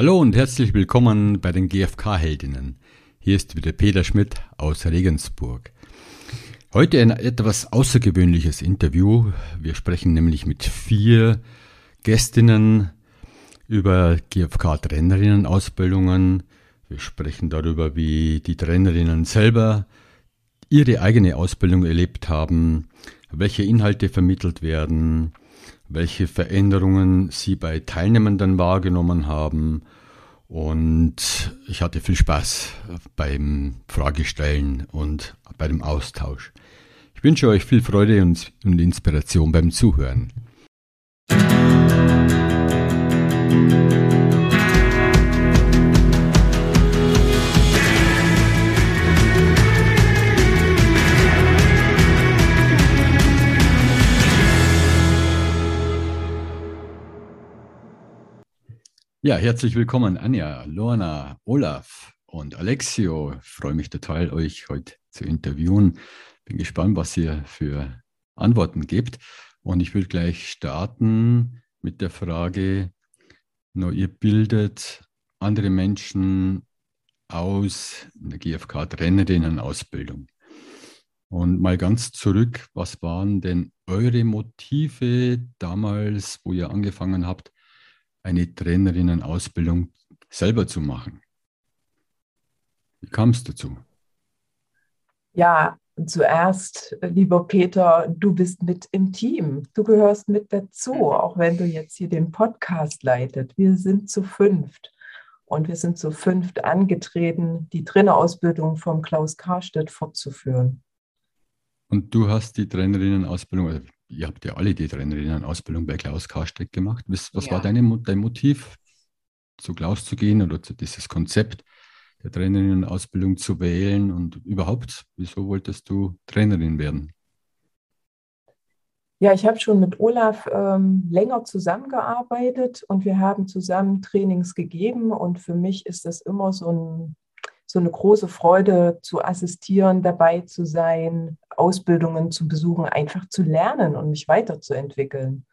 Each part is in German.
Hallo und herzlich willkommen bei den GfK-Heldinnen. Hier ist wieder Peter Schmidt aus Regensburg. Heute ein etwas außergewöhnliches Interview. Wir sprechen nämlich mit vier Gästinnen über GfK-Trainerinnen-Ausbildungen. Wir sprechen darüber, wie die Trainerinnen selber ihre eigene Ausbildung erlebt haben, welche Inhalte vermittelt werden, welche Veränderungen Sie bei Teilnehmenden wahrgenommen haben. Und ich hatte viel Spaß beim Fragestellen und bei dem Austausch. Ich wünsche euch viel Freude und, Inspiration beim Zuhören. Ja, herzlich willkommen, Anja, Lorna, Olaf und Alexio. Ich freue mich total, euch heute zu interviewen. Bin gespannt, was ihr für Antworten gebt. Und ich will gleich starten mit der Frage, no, ihr bildet andere Menschen aus in der GfK-Trainerinnen-Ausbildung. Und mal ganz zurück, was waren denn eure Motive damals, wo ihr angefangen habt, eine Trainerinnenausbildung selber zu machen. Wie kam es dazu? Ja, zuerst, lieber Peter, du bist mit im Team. Du gehörst mit dazu, auch wenn du jetzt hier den Podcast leitet. Wir sind zu fünft und wir sind zu fünft angetreten, die Trainerausbildung vom Klaus Karstedt fortzuführen. Und du hast die Trainerinnenausbildung, also ihr habt ja alle die Trainerinnen-Ausbildung bei Klaus Karsteck gemacht. Was, was ja. war deine, dein Motiv, zu Klaus zu gehen oder zu dieses Konzept der Trainerinnen-Ausbildung zu wählen und überhaupt, wieso wolltest du Trainerin werden? Ja, ich habe schon mit Olaf ähm, länger zusammengearbeitet und wir haben zusammen Trainings gegeben und für mich ist das immer so ein so eine große Freude zu assistieren, dabei zu sein, Ausbildungen zu besuchen, einfach zu lernen und mich weiterzuentwickeln.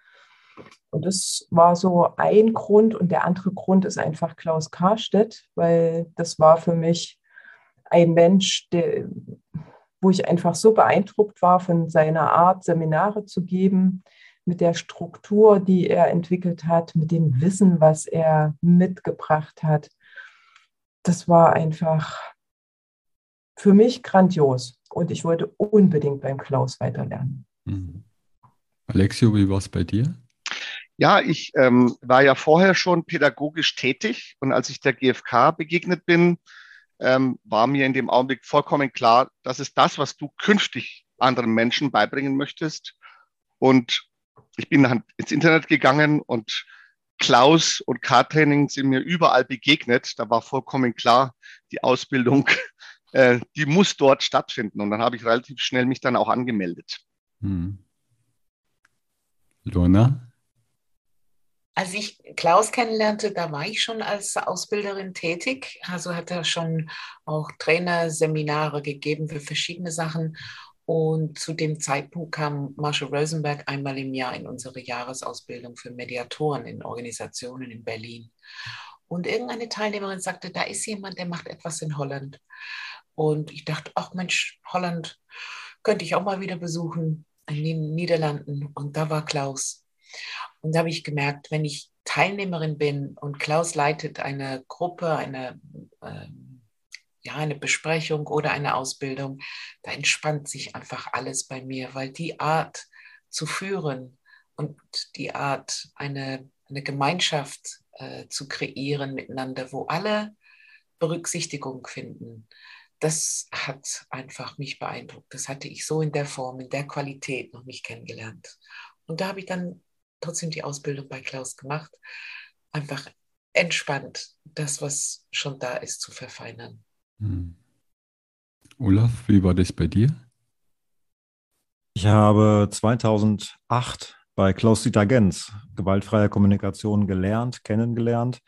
Und das war so ein Grund. Und der andere Grund ist einfach Klaus Karstedt, weil das war für mich ein Mensch, der, wo ich einfach so beeindruckt war von seiner Art, Seminare zu geben, mit der Struktur, die er entwickelt hat, mit dem Wissen, was er mitgebracht hat das war einfach für mich grandios. Und ich wollte unbedingt beim Klaus weiterlernen. Mhm. Alexio, wie war es bei dir? Ja, ich ähm, war ja vorher schon pädagogisch tätig und als ich der GfK begegnet bin, ähm, war mir in dem Augenblick vollkommen klar, das ist das, was du künftig anderen Menschen beibringen möchtest. Und ich bin dann ins Internet gegangen und Klaus und K-Training sind mir überall begegnet. Da war vollkommen klar, die Ausbildung, äh, die muss dort stattfinden. Und dann habe ich relativ schnell mich dann auch angemeldet. Hm. Lorna? Als ich Klaus kennenlernte, da war ich schon als Ausbilderin tätig. Also hat er schon auch Trainerseminare gegeben für verschiedene Sachen. Und zu dem Zeitpunkt kam Marshall Rosenberg einmal im Jahr in unsere Jahresausbildung für Mediatoren in Organisationen in Berlin. Und irgendeine Teilnehmerin sagte, da ist jemand, der macht etwas in Holland. Und ich dachte, ach Mensch, Holland könnte ich auch mal wieder besuchen, in den Niederlanden. Und da war Klaus. Und da habe ich gemerkt, wenn ich Teilnehmerin bin und Klaus leitet eine Gruppe, eine äh, ja, eine Besprechung oder eine Ausbildung, da entspannt sich einfach alles bei mir, weil die Art zu führen und die Art, eine, eine Gemeinschaft äh, zu kreieren miteinander, wo alle Berücksichtigung finden, das hat einfach mich beeindruckt. Das hatte ich so in der Form, in der Qualität noch nicht kennengelernt. Und da habe ich dann trotzdem die Ausbildung bei Klaus gemacht. Einfach entspannt, das, was schon da ist, zu verfeinern. Hm. Olaf, wie war das bei dir? Ich habe 2008 bei Klaus-Dieter Gens gewaltfreie Kommunikation gelernt, kennengelernt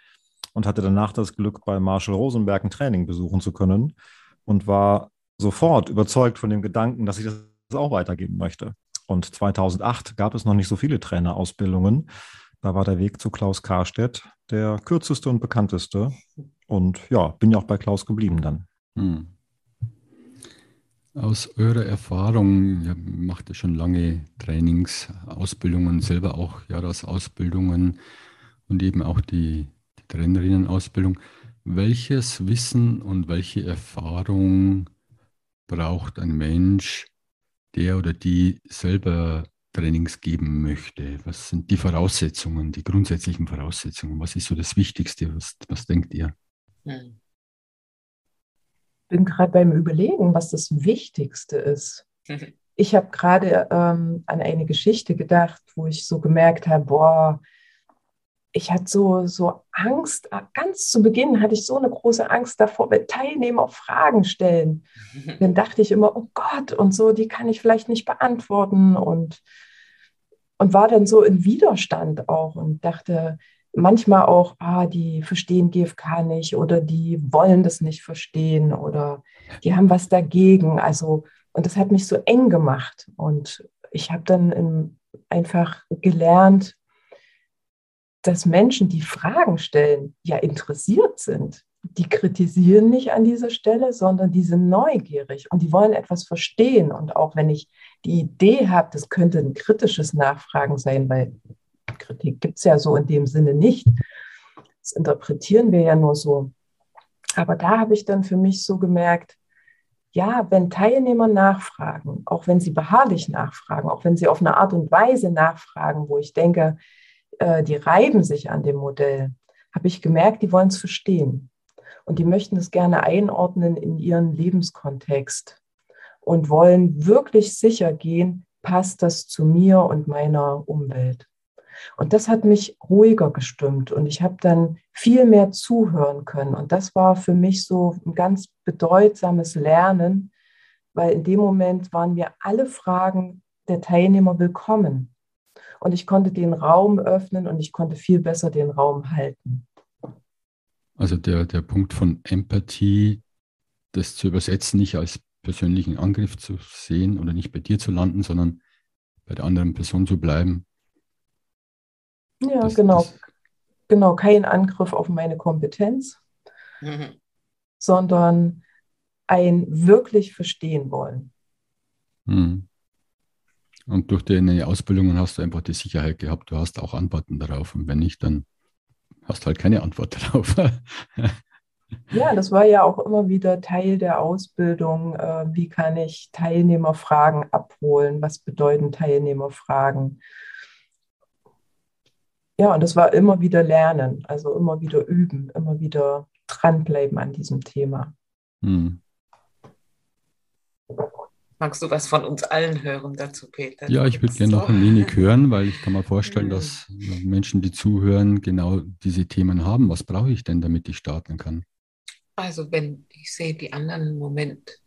und hatte danach das Glück, bei Marshall Rosenberg ein Training besuchen zu können und war sofort überzeugt von dem Gedanken, dass ich das auch weitergeben möchte. Und 2008 gab es noch nicht so viele Trainerausbildungen. Da war der Weg zu Klaus Karstedt der kürzeste und bekannteste. Und ja, bin ja auch bei Klaus geblieben dann. Hm. Aus eurer Erfahrung, ihr macht ja schon lange Trainings, Ausbildungen, selber auch Jahresausbildungen und eben auch die, die Trainerinnenausbildung. Welches Wissen und welche Erfahrung braucht ein Mensch, der oder die selber Trainings geben möchte? Was sind die Voraussetzungen, die grundsätzlichen Voraussetzungen? Was ist so das Wichtigste? Was, was denkt ihr? Hm bin gerade beim Überlegen, was das Wichtigste ist. Mhm. Ich habe gerade ähm, an eine Geschichte gedacht, wo ich so gemerkt habe, boah, ich hatte so, so Angst, äh, ganz zu Beginn hatte ich so eine große Angst davor, wenn Teilnehmer Fragen stellen. Dann dachte ich immer, oh Gott, und so, die kann ich vielleicht nicht beantworten und, und war dann so in Widerstand auch und dachte, manchmal auch, ah, die verstehen GFK nicht oder die wollen das nicht verstehen oder die haben was dagegen. Also, und das hat mich so eng gemacht. Und ich habe dann in, einfach gelernt, dass Menschen, die Fragen stellen, ja interessiert sind. Die kritisieren nicht an dieser Stelle, sondern die sind neugierig und die wollen etwas verstehen. Und auch wenn ich die Idee habe, das könnte ein kritisches Nachfragen sein, weil Kritik gibt es ja so in dem Sinne nicht. Das interpretieren wir ja nur so. Aber da habe ich dann für mich so gemerkt, ja, wenn Teilnehmer nachfragen, auch wenn sie beharrlich nachfragen, auch wenn sie auf eine Art und Weise nachfragen, wo ich denke, äh, die reiben sich an dem Modell, habe ich gemerkt, die wollen es verstehen. Und die möchten es gerne einordnen in ihren Lebenskontext und wollen wirklich sicher gehen, passt das zu mir und meiner Umwelt. Und das hat mich ruhiger gestimmt und ich habe dann viel mehr zuhören können. Und das war für mich so ein ganz bedeutsames Lernen, weil in dem Moment waren mir alle Fragen der Teilnehmer willkommen. Und ich konnte den Raum öffnen und ich konnte viel besser den Raum halten. Also der, der Punkt von Empathie, das zu übersetzen, nicht als persönlichen Angriff zu sehen oder nicht bei dir zu landen, sondern bei der anderen Person zu bleiben, ja, das, genau. Das genau, kein Angriff auf meine Kompetenz, mhm. sondern ein wirklich verstehen wollen. Mhm. Und durch deine Ausbildungen hast du einfach die Sicherheit gehabt, du hast auch Antworten darauf. Und wenn nicht, dann hast du halt keine Antwort darauf. ja, das war ja auch immer wieder Teil der Ausbildung. Äh, wie kann ich Teilnehmerfragen abholen? Was bedeuten Teilnehmerfragen? Ja, und das war immer wieder Lernen, also immer wieder üben, immer wieder dranbleiben an diesem Thema. Hm. Magst du was von uns allen hören dazu, Peter? Ja, ich würde gerne noch ein wenig hören, weil ich kann mir vorstellen, hm. dass Menschen, die zuhören, genau diese Themen haben. Was brauche ich denn, damit ich starten kann? Also wenn ich sehe die anderen im Moment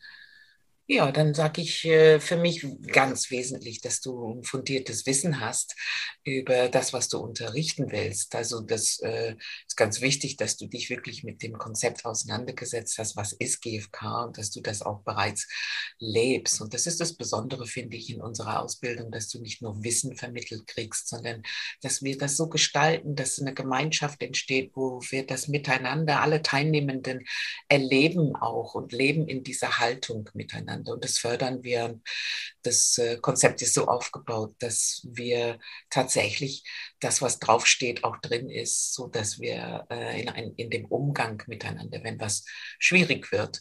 ja, dann sage ich äh, für mich ganz wesentlich, dass du ein fundiertes Wissen hast über das, was du unterrichten willst. Also das äh, ist ganz wichtig, dass du dich wirklich mit dem Konzept auseinandergesetzt hast, was ist GFK und dass du das auch bereits lebst. Und das ist das Besondere, finde ich, in unserer Ausbildung, dass du nicht nur Wissen vermittelt kriegst, sondern dass wir das so gestalten, dass eine Gemeinschaft entsteht, wo wir das miteinander, alle Teilnehmenden erleben auch und leben in dieser Haltung miteinander miteinander. Und das fördern wir. Das äh, Konzept ist so aufgebaut, dass wir tatsächlich das, was draufsteht, auch drin ist, so dass wir äh, in, ein, in dem Umgang miteinander, wenn was schwierig wird,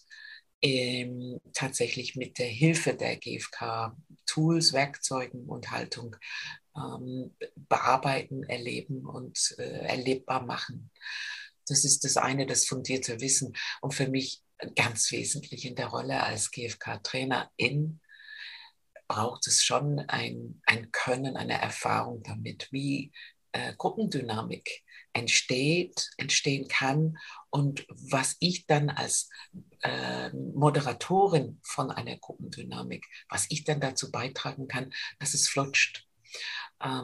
ähm, tatsächlich mit der Hilfe der GfK Tools, Werkzeugen und Haltung ähm, bearbeiten, erleben und äh, erlebbar machen. Das ist das eine, das fundierte Wissen. Und für mich ganz wesentlich in der Rolle als GFK-Trainerin braucht es schon ein, ein Können, eine Erfahrung damit, wie äh, Gruppendynamik entsteht, entstehen kann und was ich dann als äh, Moderatorin von einer Gruppendynamik, was ich dann dazu beitragen kann, dass es flutscht,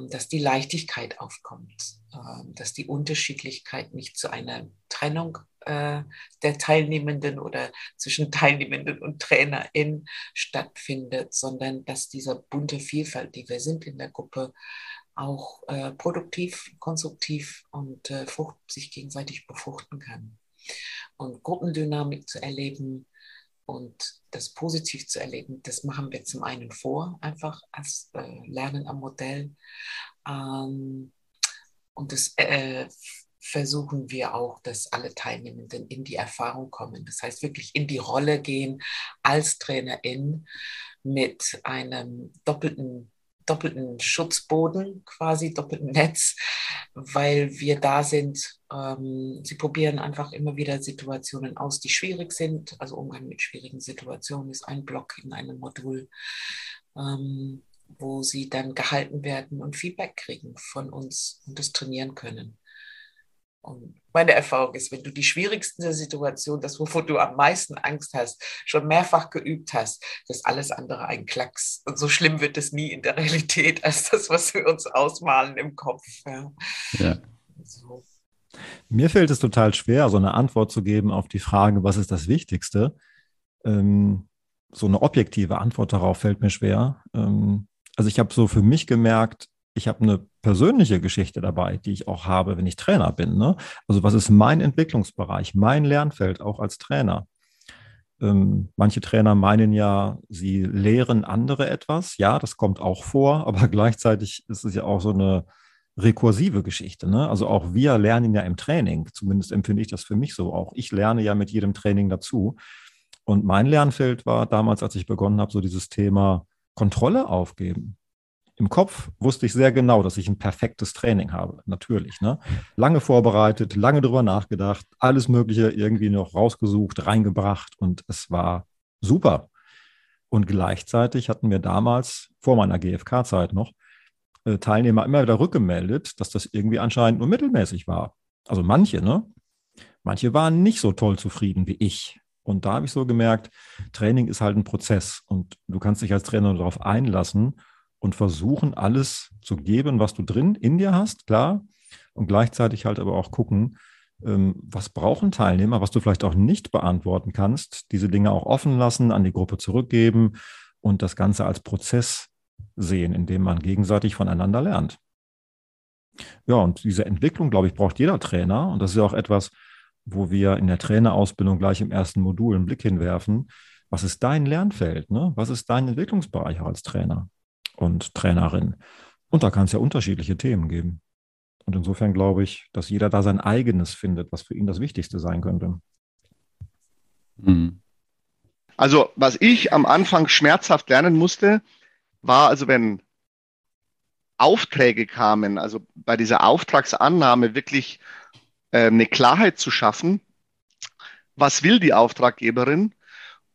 dass die Leichtigkeit aufkommt, äh, dass die Unterschiedlichkeit nicht zu einer Trennung äh, der Teilnehmenden oder zwischen Teilnehmenden und TrainerInnen stattfindet, sondern dass dieser bunte Vielfalt, die wir sind in der Gruppe, auch äh, produktiv, konstruktiv und äh, frucht, sich gegenseitig befruchten kann. Und Gruppendynamik zu erleben und das positiv zu erleben, das machen wir zum einen vor, einfach als äh, Lernen am Modell. Ähm, und das äh, versuchen wir auch, dass alle Teilnehmenden in die Erfahrung kommen. Das heißt, wirklich in die Rolle gehen als Trainerin mit einem doppelten doppelten Schutzboden, quasi doppelten Netz, weil wir da sind. Ähm, sie probieren einfach immer wieder Situationen aus, die schwierig sind. Also Umgang mit schwierigen Situationen ist ein Block in einem Modul, ähm, wo sie dann gehalten werden und Feedback kriegen von uns und das trainieren können. Und meine Erfahrung ist, wenn du die schwierigsten Situationen, das, wovor du am meisten Angst hast, schon mehrfach geübt hast, dass alles andere ein Klacks. Und so schlimm wird es nie in der Realität als das, was wir uns ausmalen im Kopf. Ja. ja. So. Mir fällt es total schwer, so eine Antwort zu geben auf die Frage, was ist das Wichtigste? Ähm, so eine objektive Antwort darauf fällt mir schwer. Ähm, also ich habe so für mich gemerkt, ich habe eine persönliche Geschichte dabei, die ich auch habe, wenn ich Trainer bin. Ne? Also was ist mein Entwicklungsbereich, mein Lernfeld auch als Trainer? Ähm, manche Trainer meinen ja, sie lehren andere etwas. Ja, das kommt auch vor, aber gleichzeitig ist es ja auch so eine rekursive Geschichte. Ne? Also auch wir lernen ja im Training. Zumindest empfinde ich das für mich so. Auch ich lerne ja mit jedem Training dazu. Und mein Lernfeld war damals, als ich begonnen habe, so dieses Thema Kontrolle aufgeben im Kopf wusste ich sehr genau, dass ich ein perfektes Training habe. Natürlich. Ne? Lange vorbereitet, lange drüber nachgedacht, alles Mögliche irgendwie noch rausgesucht, reingebracht und es war super. Und gleichzeitig hatten wir damals, vor meiner GFK-Zeit noch, äh, Teilnehmer immer wieder rückgemeldet, dass das irgendwie anscheinend nur mittelmäßig war. Also manche, ne? Manche waren nicht so toll zufrieden wie ich. Und da habe ich so gemerkt, Training ist halt ein Prozess und du kannst dich als Trainer darauf einlassen und versuchen, alles zu geben, was du drin in dir hast, klar. Und gleichzeitig halt aber auch gucken, ähm, was brauchen Teilnehmer, was du vielleicht auch nicht beantworten kannst, diese Dinge auch offen lassen, an die Gruppe zurückgeben und das Ganze als Prozess sehen, in dem man gegenseitig voneinander lernt. Ja, und diese Entwicklung, glaube ich, braucht jeder Trainer. Und das ist ja auch etwas, wo wir in der Trainerausbildung gleich im ersten Modul einen Blick hinwerfen. Was ist dein Lernfeld? Ne? Was ist dein Entwicklungsbereich als Trainer? Und Trainerin. Und da kann es ja unterschiedliche Themen geben. Und insofern glaube ich, dass jeder da sein eigenes findet, was für ihn das Wichtigste sein könnte. Mhm. Also, was ich am Anfang schmerzhaft lernen musste, war also, wenn Aufträge kamen, also bei dieser Auftragsannahme wirklich äh, eine Klarheit zu schaffen, was will die Auftraggeberin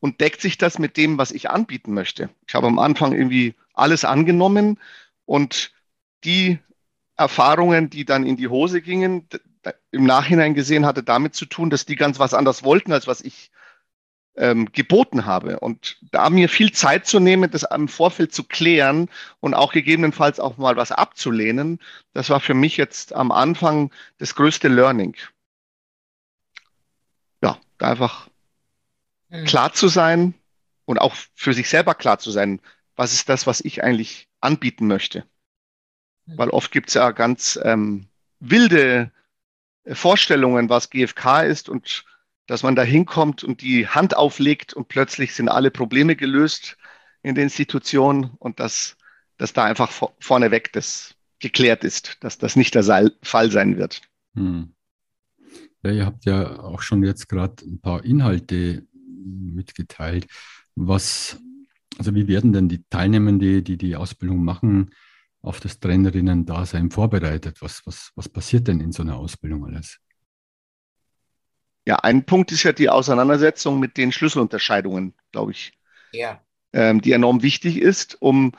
und deckt sich das mit dem, was ich anbieten möchte. Ich habe am Anfang irgendwie alles angenommen und die Erfahrungen, die dann in die Hose gingen, im Nachhinein gesehen hatte damit zu tun, dass die ganz was anderes wollten, als was ich ähm, geboten habe. Und da mir viel Zeit zu nehmen, das im Vorfeld zu klären und auch gegebenenfalls auch mal was abzulehnen, das war für mich jetzt am Anfang das größte Learning. Ja, da einfach mhm. klar zu sein und auch für sich selber klar zu sein, was ist das, was ich eigentlich anbieten möchte. Mhm. Weil oft gibt es ja ganz ähm, wilde äh, Vorstellungen, was GFK ist und dass man da hinkommt und die Hand auflegt und plötzlich sind alle Probleme gelöst in der Institution und dass, dass da einfach vorneweg das geklärt ist, dass das nicht der Fall sein wird. Hm. Ja, ihr habt ja auch schon jetzt gerade ein paar Inhalte mitgeteilt. Was also wie werden denn die Teilnehmenden, die die Ausbildung machen, auf das Trainerinnen-Dasein vorbereitet? Was, was, was passiert denn in so einer Ausbildung alles? Ja, ein Punkt ist ja die Auseinandersetzung mit den Schlüsselunterscheidungen, glaube ich. Ja. Ähm, die enorm wichtig ist, um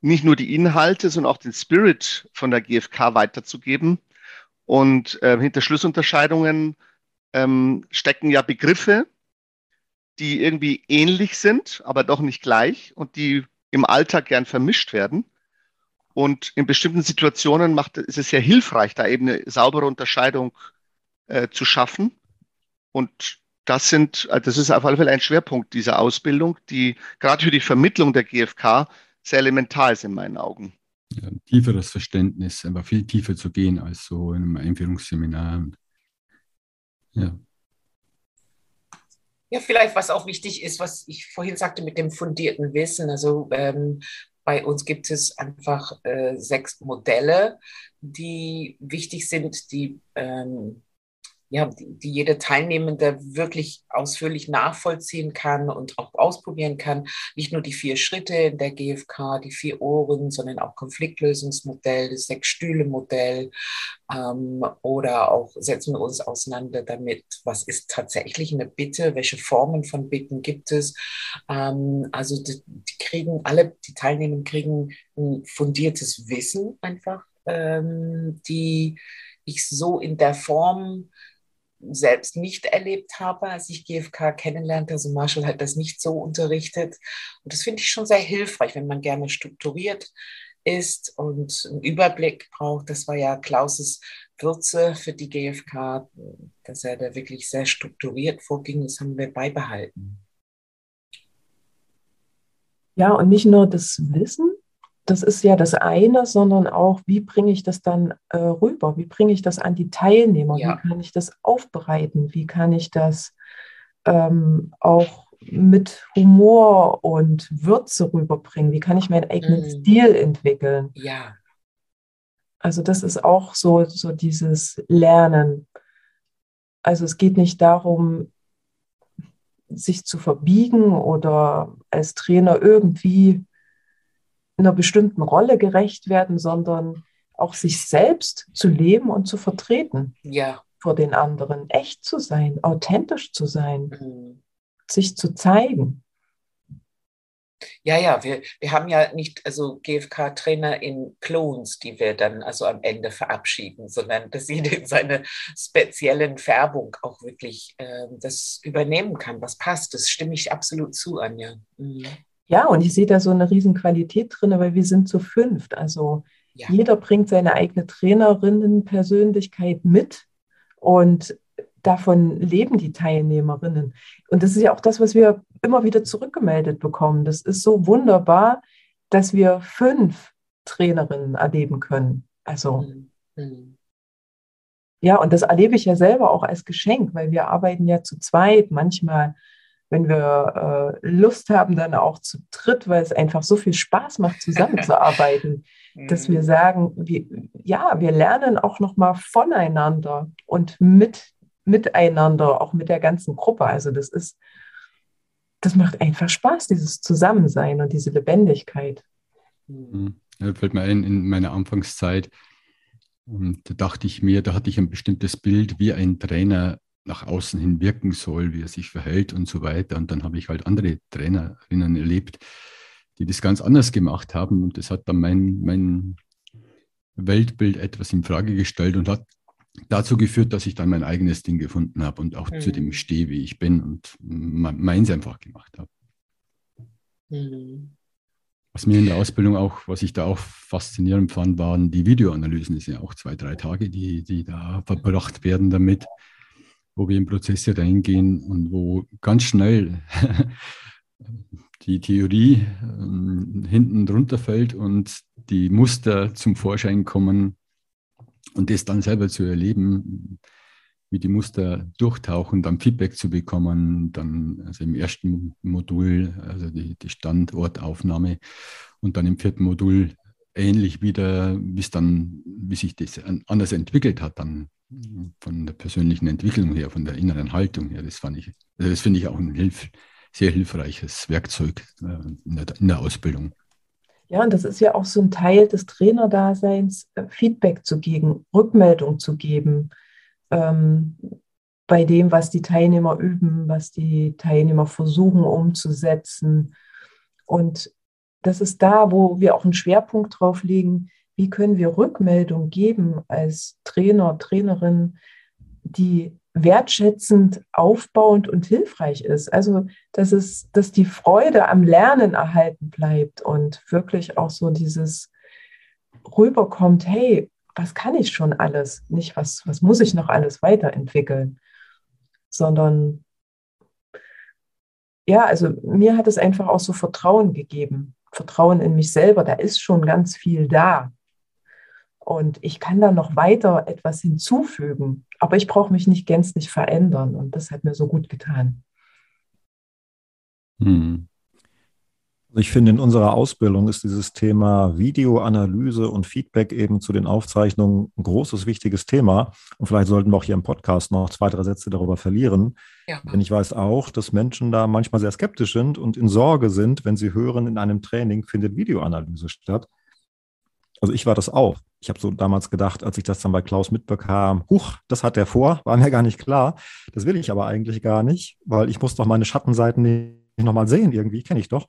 nicht nur die Inhalte, sondern auch den Spirit von der GfK weiterzugeben. Und äh, hinter Schlüsselunterscheidungen ähm, stecken ja Begriffe, die irgendwie ähnlich sind, aber doch nicht gleich und die im Alltag gern vermischt werden. Und in bestimmten Situationen macht, ist es sehr hilfreich, da eben eine saubere Unterscheidung äh, zu schaffen. Und das sind, also das ist auf alle Fälle ein Schwerpunkt dieser Ausbildung, die gerade für die Vermittlung der GfK sehr elementar ist in meinen Augen. ja, ein tieferes Verständnis, einfach viel tiefer zu gehen als so in einem Einführungsseminar. Ja. Ja, vielleicht was auch wichtig ist, was ich vorhin sagte mit dem fundierten Wissen. Also ähm, bei uns gibt es einfach äh, sechs Modelle, die wichtig sind, die ähm, ja, die, die jeder Teilnehmende wirklich ausführlich nachvollziehen kann und auch ausprobieren kann. Nicht nur die vier Schritte in der GfK, die vier Ohren, sondern auch Konfliktlösungsmodell, das Sechs-Stühle-Modell ähm, oder auch setzen wir uns auseinander damit, was ist tatsächlich eine Bitte, welche Formen von Bitten gibt es. Ähm, also die, die, kriegen alle, die Teilnehmer kriegen ein fundiertes Wissen einfach, ähm, die ich so in der Form selbst nicht erlebt habe, als ich GFK kennenlernte. Also Marshall hat das nicht so unterrichtet. Und das finde ich schon sehr hilfreich, wenn man gerne strukturiert ist und einen Überblick braucht. Das war ja Klauses Würze für die GfK, dass er da wirklich sehr strukturiert vorging. Das haben wir beibehalten. Ja, und nicht nur das Wissen, das ist ja das eine, sondern auch, wie bringe ich das dann äh, rüber? Wie bringe ich das an die Teilnehmer? Ja. Wie kann ich das aufbereiten? Wie kann ich das ähm, auch mit Humor und Würze rüberbringen? Wie kann ich meinen eigenen mm. Stil entwickeln? Ja. Also das ist auch so, so dieses Lernen. Also es geht nicht darum, sich zu verbiegen oder als Trainer irgendwie einer bestimmten Rolle gerecht werden, sondern auch sich selbst zu leben und zu vertreten. Ja. Vor den anderen. Echt zu sein, authentisch zu sein, mhm. sich zu zeigen. Ja, ja, wir, wir haben ja nicht also GFK-Trainer in Clones, die wir dann also am Ende verabschieden, sondern dass jeder in seiner speziellen Färbung auch wirklich äh, das übernehmen kann, was passt. Das stimme ich absolut zu, Anja. Mhm. Ja, und ich sehe da so eine riesen Qualität drin, weil wir sind zu fünft. Also ja. jeder bringt seine eigene Trainerinnenpersönlichkeit mit und davon leben die Teilnehmerinnen. Und das ist ja auch das, was wir immer wieder zurückgemeldet bekommen. Das ist so wunderbar, dass wir fünf Trainerinnen erleben können. Also mhm. mhm. ja, und das erlebe ich ja selber auch als Geschenk, weil wir arbeiten ja zu zweit, manchmal wenn wir äh, Lust haben, dann auch zu dritt, weil es einfach so viel Spaß macht, zusammenzuarbeiten, dass wir mhm. sagen, wir, ja, wir lernen auch nochmal voneinander und mit, miteinander, auch mit der ganzen Gruppe. Also das ist, das macht einfach Spaß, dieses Zusammensein und diese Lebendigkeit. Mhm. Ja, fällt mir ein, in meiner Anfangszeit, und da dachte ich mir, da hatte ich ein bestimmtes Bild, wie ein Trainer nach außen hin wirken soll, wie er sich verhält und so weiter. Und dann habe ich halt andere Trainerinnen erlebt, die das ganz anders gemacht haben. Und das hat dann mein, mein Weltbild etwas in Frage gestellt und hat dazu geführt, dass ich dann mein eigenes Ding gefunden habe und auch mhm. zu dem stehe, wie ich bin und meins einfach gemacht habe. Mhm. Was mir in der Ausbildung auch, was ich da auch faszinierend fand, waren die Videoanalysen. Das sind ja auch zwei, drei Tage, die, die da verbracht werden damit wo wir in Prozesse reingehen und wo ganz schnell die Theorie äh, hinten drunter fällt und die Muster zum Vorschein kommen und das dann selber zu erleben, wie die Muster durchtauchen, dann Feedback zu bekommen, dann also im ersten Modul, also die, die Standortaufnahme und dann im vierten Modul ähnlich wieder, wie es dann, wie sich das anders entwickelt hat, dann von der persönlichen Entwicklung her, von der inneren Haltung her. Das fand ich, also das finde ich auch ein Hilf, sehr hilfreiches Werkzeug äh, in der, in der Ausbildung. Ja, und das ist ja auch so ein Teil des Trainerdaseins, äh, Feedback zu geben, Rückmeldung zu geben ähm, bei dem, was die Teilnehmer üben, was die Teilnehmer versuchen umzusetzen. Und das ist da, wo wir auch einen Schwerpunkt drauf legen, wie können wir Rückmeldung geben als Trainer, Trainerin, die wertschätzend, aufbauend und hilfreich ist. Also, dass es, dass die Freude am Lernen erhalten bleibt und wirklich auch so dieses rüberkommt, hey, was kann ich schon alles? Nicht, was, was muss ich noch alles weiterentwickeln, sondern ja, also mir hat es einfach auch so Vertrauen gegeben, Vertrauen in mich selber, da ist schon ganz viel da. Und ich kann da noch weiter etwas hinzufügen, aber ich brauche mich nicht gänzlich verändern. Und das hat mir so gut getan. Hm. Also ich finde, in unserer Ausbildung ist dieses Thema Videoanalyse und Feedback eben zu den Aufzeichnungen ein großes, wichtiges Thema. Und vielleicht sollten wir auch hier im Podcast noch zwei, drei Sätze darüber verlieren. Ja. Denn ich weiß auch, dass Menschen da manchmal sehr skeptisch sind und in Sorge sind, wenn sie hören, in einem Training findet Videoanalyse statt. Also ich war das auch. Ich habe so damals gedacht, als ich das dann bei Klaus mitbekam, huch, das hat er vor, war mir gar nicht klar. Das will ich aber eigentlich gar nicht, weil ich muss doch meine Schattenseiten nicht nochmal sehen irgendwie, kenne ich doch.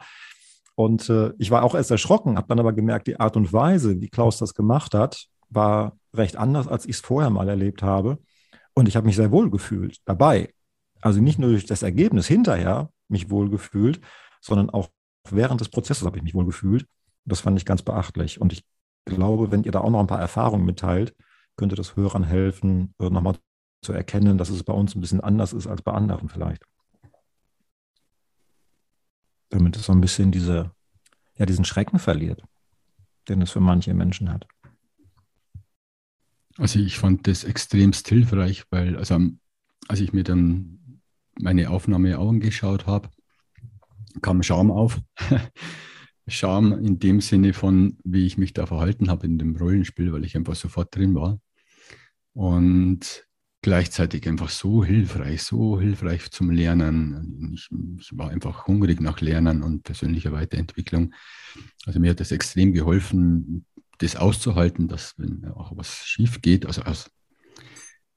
Und äh, ich war auch erst erschrocken, habe dann aber gemerkt, die Art und Weise, wie Klaus das gemacht hat, war recht anders, als ich es vorher mal erlebt habe. Und ich habe mich sehr wohl gefühlt dabei. Also nicht nur durch das Ergebnis hinterher mich wohl gefühlt, sondern auch während des Prozesses habe ich mich wohl gefühlt. Das fand ich ganz beachtlich. Und ich glaube, wenn ihr da auch noch ein paar Erfahrungen mitteilt, könnte das Hörern helfen, äh, nochmal zu erkennen, dass es bei uns ein bisschen anders ist als bei anderen vielleicht damit es so ein bisschen diese, ja, diesen Schrecken verliert, den es für manche Menschen hat. Also ich fand das extremst hilfreich, weil also als ich mir dann meine Aufnahme auch angeschaut habe, kam Scham auf. Scham in dem Sinne von, wie ich mich da verhalten habe in dem Rollenspiel, weil ich einfach sofort drin war. Und gleichzeitig einfach so hilfreich, so hilfreich zum Lernen. Ich, ich, war einfach hungrig nach Lernen und persönlicher Weiterentwicklung. Also mir hat das extrem geholfen, das auszuhalten, dass wenn auch was schief geht, also aus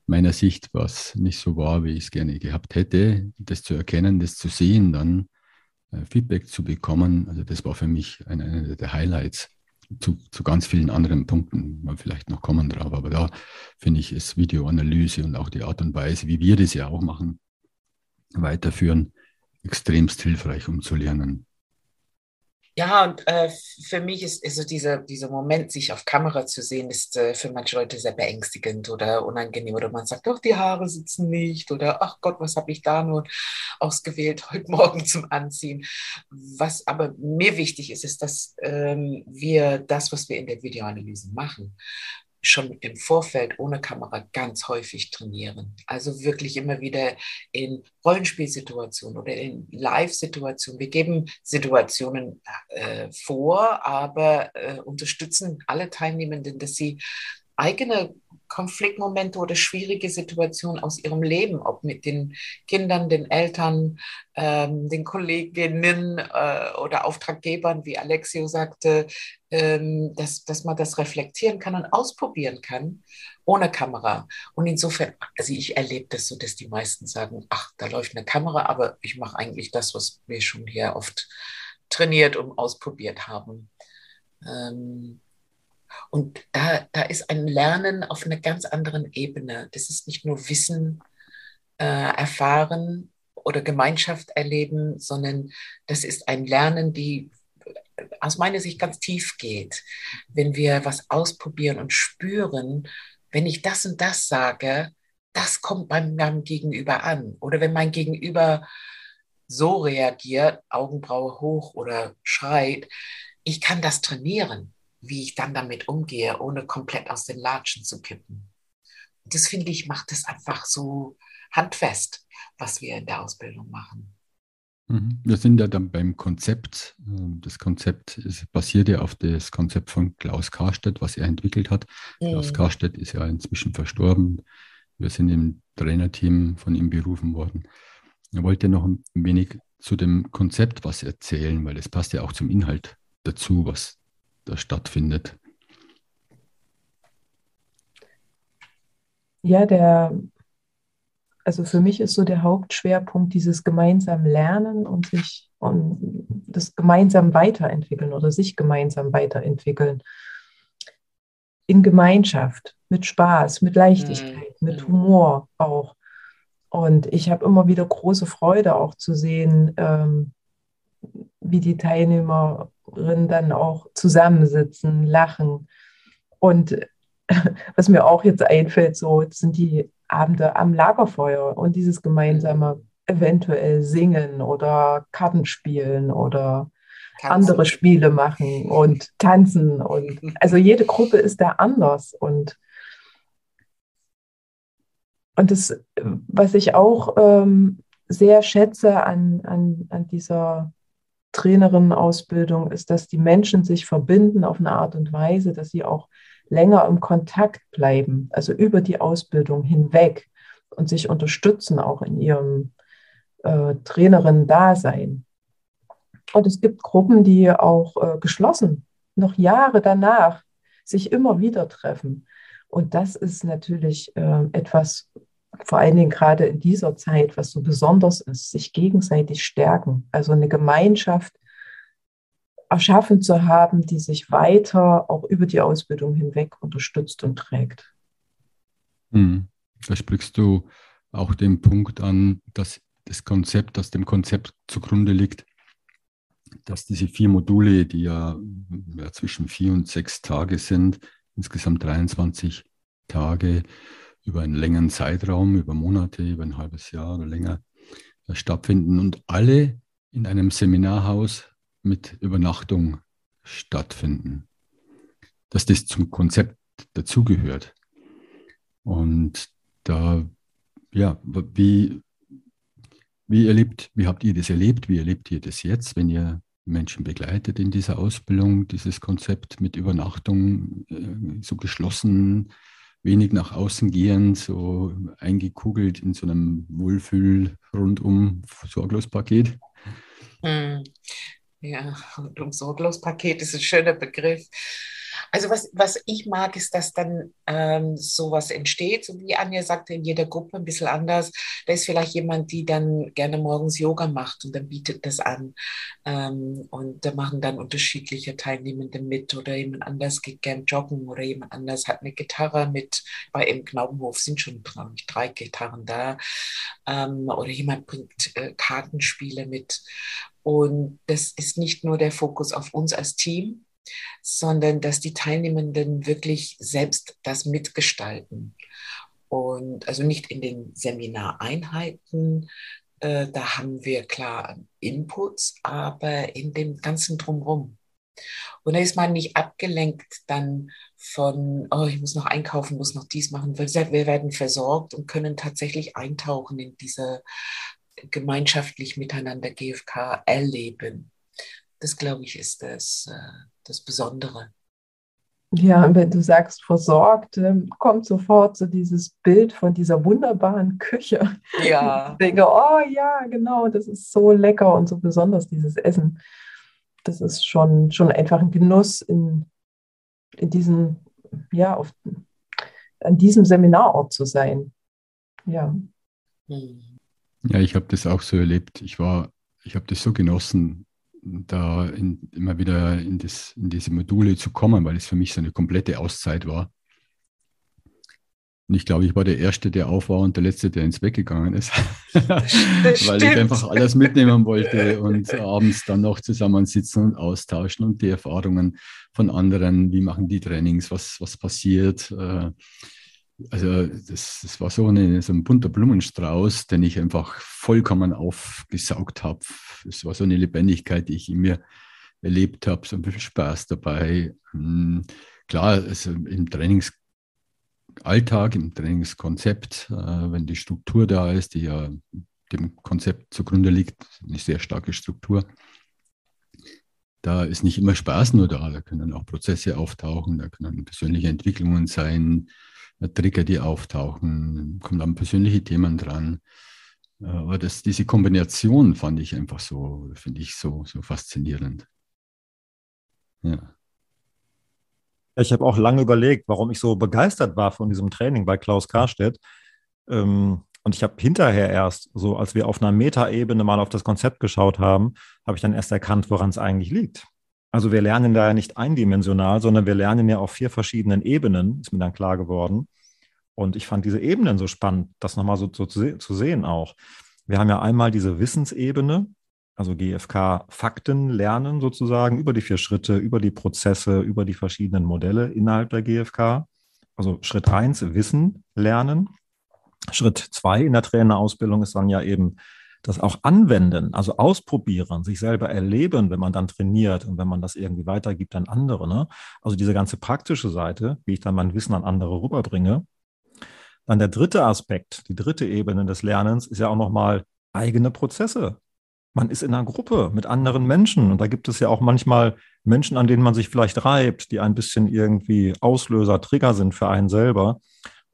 meiner Sicht, was nicht so war, wie ich es gerne gehabt hätte, das zu erkennen, das zu sehen, dann Feedback zu bekommen. Also das war für mich einer der Highlights zu, zu ganz vielen anderen Punkten wir vielleicht noch kommen drauf. Aber da finde ich, ist Videoanalyse und auch die Art und Weise, wie wir das ja auch machen, weiterführen, extremst hilfreich, um zu lernen. Ja, und äh, für mich ist also dieser, dieser Moment, sich auf Kamera zu sehen, ist äh, für manche Leute sehr beängstigend oder unangenehm. Oder man sagt, doch, die Haare sitzen nicht. Oder ach Gott, was habe ich da nun ausgewählt heute Morgen zum Anziehen. Was aber mir wichtig ist, ist, dass ähm, wir das, was wir in der Videoanalyse machen, schon im Vorfeld ohne Kamera ganz häufig trainieren. Also wirklich immer wieder in Rollenspielsituationen oder in Live-Situationen. Wir geben Situationen äh, vor, aber äh, unterstützen alle Teilnehmenden, dass sie eigene Konfliktmomente oder schwierige Situationen aus ihrem Leben, ob mit den Kindern, den Eltern, ähm, den Kolleginnen äh, oder Auftraggebern, wie Alexio sagte, ähm, dass, dass man das reflektieren kann und ausprobieren kann ohne Kamera. Und insofern, also ich erlebe das so, dass die meisten sagen, ach, da läuft eine Kamera, aber ich mache eigentlich das, was wir schon hier oft trainiert und ausprobiert haben. Ähm, und da, da ist ein Lernen auf einer ganz anderen Ebene. Das ist nicht nur Wissen äh, erfahren oder Gemeinschaft erleben, sondern das ist ein Lernen, die aus meiner Sicht ganz tief geht. Wenn wir was ausprobieren und spüren, wenn ich das und das sage, das kommt beim meinem Gegenüber an. Oder wenn mein Gegenüber so reagiert, Augenbraue hoch oder schreit, ich kann das trainieren wie ich dann damit umgehe, ohne komplett aus den Latschen zu kippen. Und das finde ich, macht es einfach so handfest, was wir in der Ausbildung machen. Mhm. Wir sind ja dann beim Konzept. Ähm, das Konzept ist, basiert ja auf das Konzept von Klaus Karstedt, was er entwickelt hat. Mhm. Klaus Karstedt ist ja inzwischen verstorben. Wir sind im Trainerteam von ihm berufen worden. Er wollte noch ein wenig zu dem Konzept was erzählen, weil es passt ja auch zum Inhalt dazu, was da stattfindet? Ja, der, also für mich ist so der Hauptschwerpunkt dieses gemeinsam Lernen und sich und das gemeinsam weiterentwickeln oder sich gemeinsam weiterentwickeln. In Gemeinschaft, mit Spaß, mit Leichtigkeit, mhm. mit Humor auch. Und ich habe immer wieder große Freude auch zu sehen, ähm, wie die Teilnehmerinnen dann auch zusammensitzen, lachen. Und was mir auch jetzt einfällt, so sind die Abende am Lagerfeuer und dieses gemeinsame eventuell singen oder Kartenspielen oder andere Spiele machen und tanzen. Und also jede Gruppe ist da anders. Und, und das, was ich auch ähm, sehr schätze an, an, an dieser Trainerinnenausbildung, ist, dass die Menschen sich verbinden auf eine Art und Weise, dass sie auch länger im Kontakt bleiben, also über die Ausbildung hinweg und sich unterstützen auch in ihrem äh, Trainerinnen-Dasein. Und es gibt Gruppen, die auch äh, geschlossen, noch Jahre danach, sich immer wieder treffen. Und das ist natürlich äh, etwas, vor allen Dingen gerade in dieser Zeit, was so besonders ist, sich gegenseitig stärken. Also eine Gemeinschaft erschaffen zu haben, die sich weiter auch über die Ausbildung hinweg unterstützt und trägt. Hm. Da sprichst du auch den Punkt an, dass das Konzept, das dem Konzept zugrunde liegt, dass diese vier Module, die ja, ja zwischen vier und sechs Tage sind, insgesamt 23 Tage über einen längeren Zeitraum, über Monate, über ein halbes Jahr oder länger äh, stattfinden und alle in einem Seminarhaus mit Übernachtung stattfinden. Dass das zum Konzept dazugehört. Und da, ja, wie, wie erlebt, wie habt ihr das erlebt? Wie erlebt ihr das jetzt, wenn ihr Menschen begleitet in dieser Ausbildung, dieses Konzept mit Übernachtung äh, so geschlossen, wenig nach außen gehend, so eingekugelt in so einem Wohlfühl rundum Sorglospaket? Hm. Ja, rundum Sorglospaket ist ein schöner Begriff. Also was, was ich mag, ist, dass dann ähm, sowas entsteht, so wie Anja sagte, in jeder Gruppe ein bisschen anders. Da ist vielleicht jemand, die dann gerne morgens Yoga macht und dann bietet das an. Ähm, und da machen dann unterschiedliche Teilnehmende mit oder jemand anders geht gern joggen oder jemand anders hat eine Gitarre mit. Bei im Knaubenhof sind schon drei Gitarren da. Ähm, oder jemand bringt äh, Kartenspiele mit. Und das ist nicht nur der Fokus auf uns als Team, sondern dass die Teilnehmenden wirklich selbst das mitgestalten. Und also nicht in den Seminareinheiten, äh, da haben wir klar Inputs, aber in dem ganzen Drumherum. Und da ist man nicht abgelenkt dann von, oh, ich muss noch einkaufen, muss noch dies machen. Wir werden versorgt und können tatsächlich eintauchen in diese gemeinschaftlich miteinander GFK erleben. Das, glaube ich, ist das, äh, das Besondere. Ja, wenn du sagst versorgt, ähm, kommt sofort so dieses Bild von dieser wunderbaren Küche. Ja. Ich denke, oh ja, genau, das ist so lecker und so besonders, dieses Essen. Das ist schon, schon einfach ein Genuss in, in diesem, ja, auf, an diesem Seminarort zu sein. Ja. Hm. Ja, ich habe das auch so erlebt. Ich war, ich habe das so genossen, da in, immer wieder in, das, in diese Module zu kommen, weil es für mich so eine komplette Auszeit war. Und ich glaube, ich war der Erste, der auf war und der Letzte, der ins Bett gegangen ist. weil ich einfach alles mitnehmen wollte und abends dann noch zusammensitzen und austauschen und die Erfahrungen von anderen, wie machen die Trainings, was, was passiert. Äh, also das, das war so, eine, so, ein bunter Blumenstrauß, den ich einfach vollkommen aufgesaugt habe. Es war so eine Lebendigkeit, die ich in mir erlebt habe, so bisschen Spaß dabei. Hm, klar, also im Trainingsalltag, im Trainingskonzept, äh, wenn die Struktur da ist, die ja dem Konzept zugrunde liegt, eine sehr starke Struktur, da ist nicht immer Spaß nur da, da können auch Prozesse auftauchen, da können persönliche Entwicklungen sein, Trigger, die auftauchen, kommen dann persönliche Themen dran. Äh, aber das, diese Kombination fand ich einfach so, finde ich so, so faszinierend. Ja. Ich habe auch lange überlegt, warum ich so begeistert war von diesem Training bei Klaus Karstedt. Ähm, und ich habe hinterher erst, so als wir auf einer Metaebene mal auf das Konzept geschaut haben, habe ich dann erst erkannt, woran es eigentlich liegt. Also wir lernen da ja nicht eindimensional, sondern wir lernen ja auf vier verschiedenen Ebenen, ist mir dann klar geworden. Und ich fand diese Ebenen so spannend, das nochmal so, so zu, zu sehen auch. Wir haben ja einmal diese Wissensebene, also GFK Fakten lernen sozusagen über die vier Schritte, über die Prozesse, über die verschiedenen Modelle innerhalb der GFK. Also Schritt eins Wissen lernen. Schritt zwei in der Trainerausbildung ist dann ja eben das auch anwenden, also ausprobieren, sich selber erleben, wenn man dann trainiert und wenn man das irgendwie weitergibt an andere. Ne? Also diese ganze praktische Seite, wie ich dann mein Wissen an andere rüberbringe. Dann der dritte Aspekt, die dritte Ebene des Lernens ist ja auch nochmal eigene Prozesse. Man ist in einer Gruppe mit anderen Menschen und da gibt es ja auch manchmal Menschen, an denen man sich vielleicht reibt, die ein bisschen irgendwie Auslöser, Trigger sind für einen selber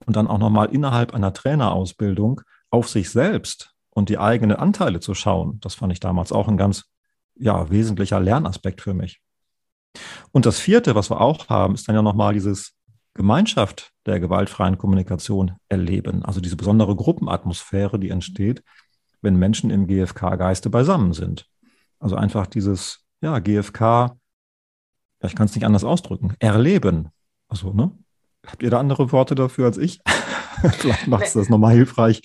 und dann auch nochmal innerhalb einer Trainerausbildung auf sich selbst und die eigenen Anteile zu schauen. Das fand ich damals auch ein ganz ja, wesentlicher Lernaspekt für mich. Und das vierte, was wir auch haben, ist dann ja nochmal dieses Gemeinschaft der gewaltfreien Kommunikation erleben. Also diese besondere Gruppenatmosphäre, die entsteht, wenn Menschen im GFK-Geiste beisammen sind. Also einfach dieses, ja, GFK, ich kann es nicht anders ausdrücken, erleben. Also, ne? Habt ihr da andere Worte dafür als ich? Vielleicht macht es das nochmal hilfreich,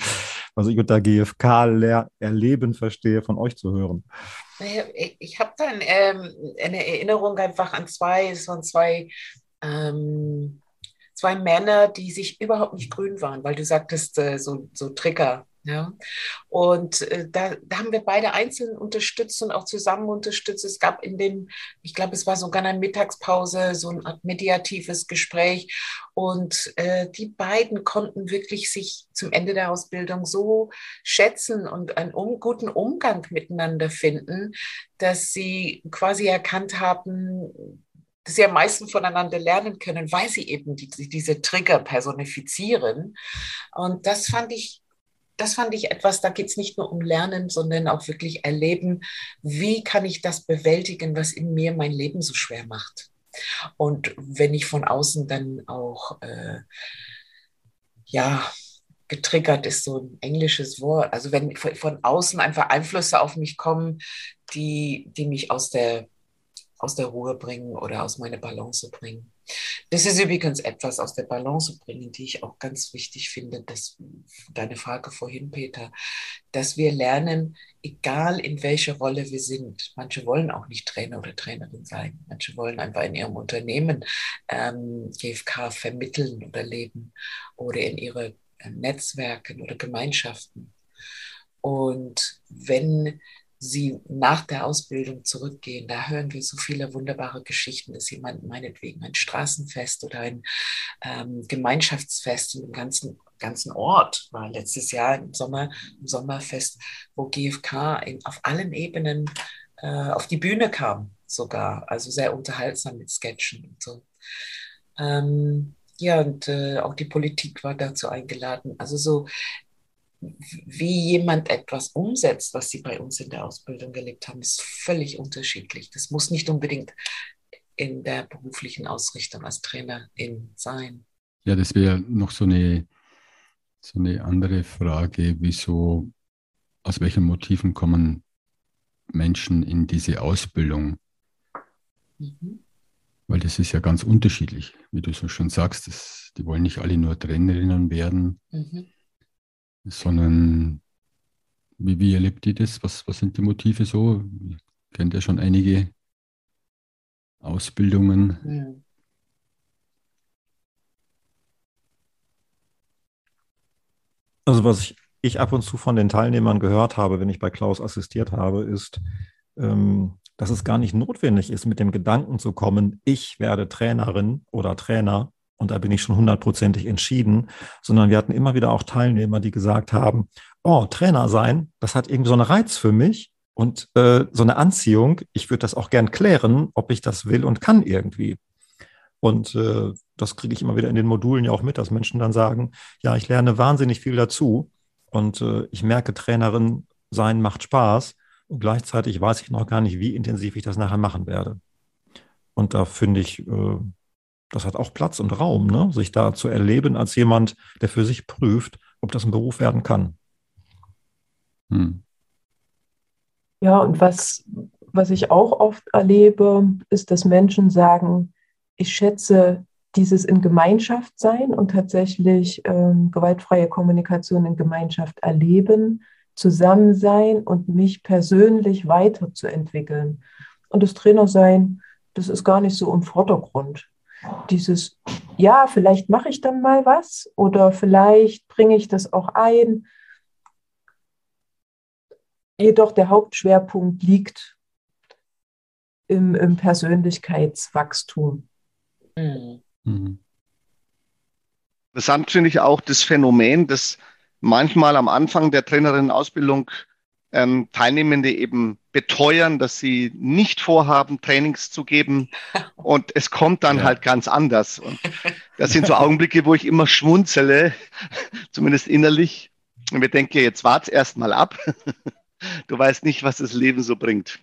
was ich unter GFK erleben verstehe, von euch zu hören. Ich habe dann ähm, eine Erinnerung einfach an zwei, es waren zwei, ähm, zwei Männer, die sich überhaupt nicht grün waren, weil du sagtest, äh, so, so Trigger. Ja? Und äh, da, da, haben wir beide einzeln unterstützt und auch zusammen unterstützt. Es gab in dem, ich glaube, es war sogar eine Mittagspause, so ein Art mediatives Gespräch. Und äh, die beiden konnten wirklich sich zum Ende der Ausbildung so schätzen und einen um, guten Umgang miteinander finden, dass sie quasi erkannt haben, dass sie am meisten voneinander lernen können, weil sie eben die, diese Trigger personifizieren. Und das fand ich das fand ich etwas, da geht es nicht nur um Lernen, sondern auch wirklich erleben, wie kann ich das bewältigen, was in mir mein Leben so schwer macht. Und wenn ich von außen dann auch, äh, ja, getriggert ist so ein englisches Wort. Also wenn von außen einfach Einflüsse auf mich kommen, die, die mich aus der, aus der Ruhe bringen oder aus meiner Balance bringen. Das ist übrigens etwas aus der Balance bringen, die ich auch ganz wichtig finde, dass deine Frage vorhin, Peter, dass wir lernen, egal in welcher Rolle wir sind. Manche wollen auch nicht Trainer oder Trainerin sein. Manche wollen einfach in ihrem Unternehmen ähm, GFK vermitteln oder leben oder in ihre äh, Netzwerken oder Gemeinschaften. Und wenn sie nach der Ausbildung zurückgehen. Da hören wir so viele wunderbare Geschichten, dass jemand meinetwegen ein Straßenfest oder ein ähm, Gemeinschaftsfest im ganzen, ganzen Ort war letztes Jahr im Sommer, im Sommerfest, wo GfK in, auf allen Ebenen äh, auf die Bühne kam sogar. Also sehr unterhaltsam mit Sketchen und so. Ähm, ja, und äh, auch die Politik war dazu eingeladen. Also so wie jemand etwas umsetzt, was sie bei uns in der Ausbildung gelebt haben, ist völlig unterschiedlich. Das muss nicht unbedingt in der beruflichen Ausrichtung als Trainerin sein. Ja, das wäre noch so eine, so eine andere Frage, wieso, aus welchen Motiven kommen Menschen in diese Ausbildung? Mhm. Weil das ist ja ganz unterschiedlich, wie du so schon sagst. Das, die wollen nicht alle nur Trainerinnen werden. Mhm sondern wie, wie erlebt ihr das? Was, was sind die Motive so? Ihr kennt ja schon einige Ausbildungen. Ja. Also was ich, ich, ab und zu von den Teilnehmern gehört habe, wenn ich bei Klaus assistiert habe, ist, ähm, dass es gar nicht notwendig ist, mit dem Gedanken zu kommen, ich werde Trainerin oder Trainer, und da bin ich schon hundertprozentig entschieden, sondern wir hatten immer wieder auch Teilnehmer, die gesagt haben, oh, Trainer sein, das hat irgendwie so einen Reiz für mich und äh, so eine Anziehung. Ich würde das auch gern klären, ob ich das will und kann irgendwie. Und äh, das kriege ich immer wieder in den Modulen ja auch mit, dass Menschen dann sagen, ja, ich lerne wahnsinnig viel dazu und äh, ich merke, Trainerin sein macht Spaß und gleichzeitig weiß ich noch gar nicht, wie intensiv ich das nachher machen werde. Und da finde ich, äh, das hat auch Platz und Raum, ne? sich da zu erleben als jemand, der für sich prüft, ob das ein Beruf werden kann. Hm. Ja, und was, was ich auch oft erlebe, ist, dass Menschen sagen, ich schätze dieses in Gemeinschaft sein und tatsächlich ähm, gewaltfreie Kommunikation in Gemeinschaft erleben, zusammen sein und mich persönlich weiterzuentwickeln. Und das Trainersein, das ist gar nicht so im Vordergrund dieses, ja, vielleicht mache ich dann mal was oder vielleicht bringe ich das auch ein. Jedoch der Hauptschwerpunkt liegt im, im Persönlichkeitswachstum. Mhm. mhm. Interessant finde ich auch das Phänomen, dass manchmal am Anfang der Trainerinnenausbildung ähm, Teilnehmende eben beteuern, dass sie nicht vorhaben, Trainings zu geben. Und es kommt dann ja. halt ganz anders. Und das sind so Augenblicke, wo ich immer schmunzele, zumindest innerlich. Und mir denke, jetzt wart's erst mal ab. Du weißt nicht, was das Leben so bringt.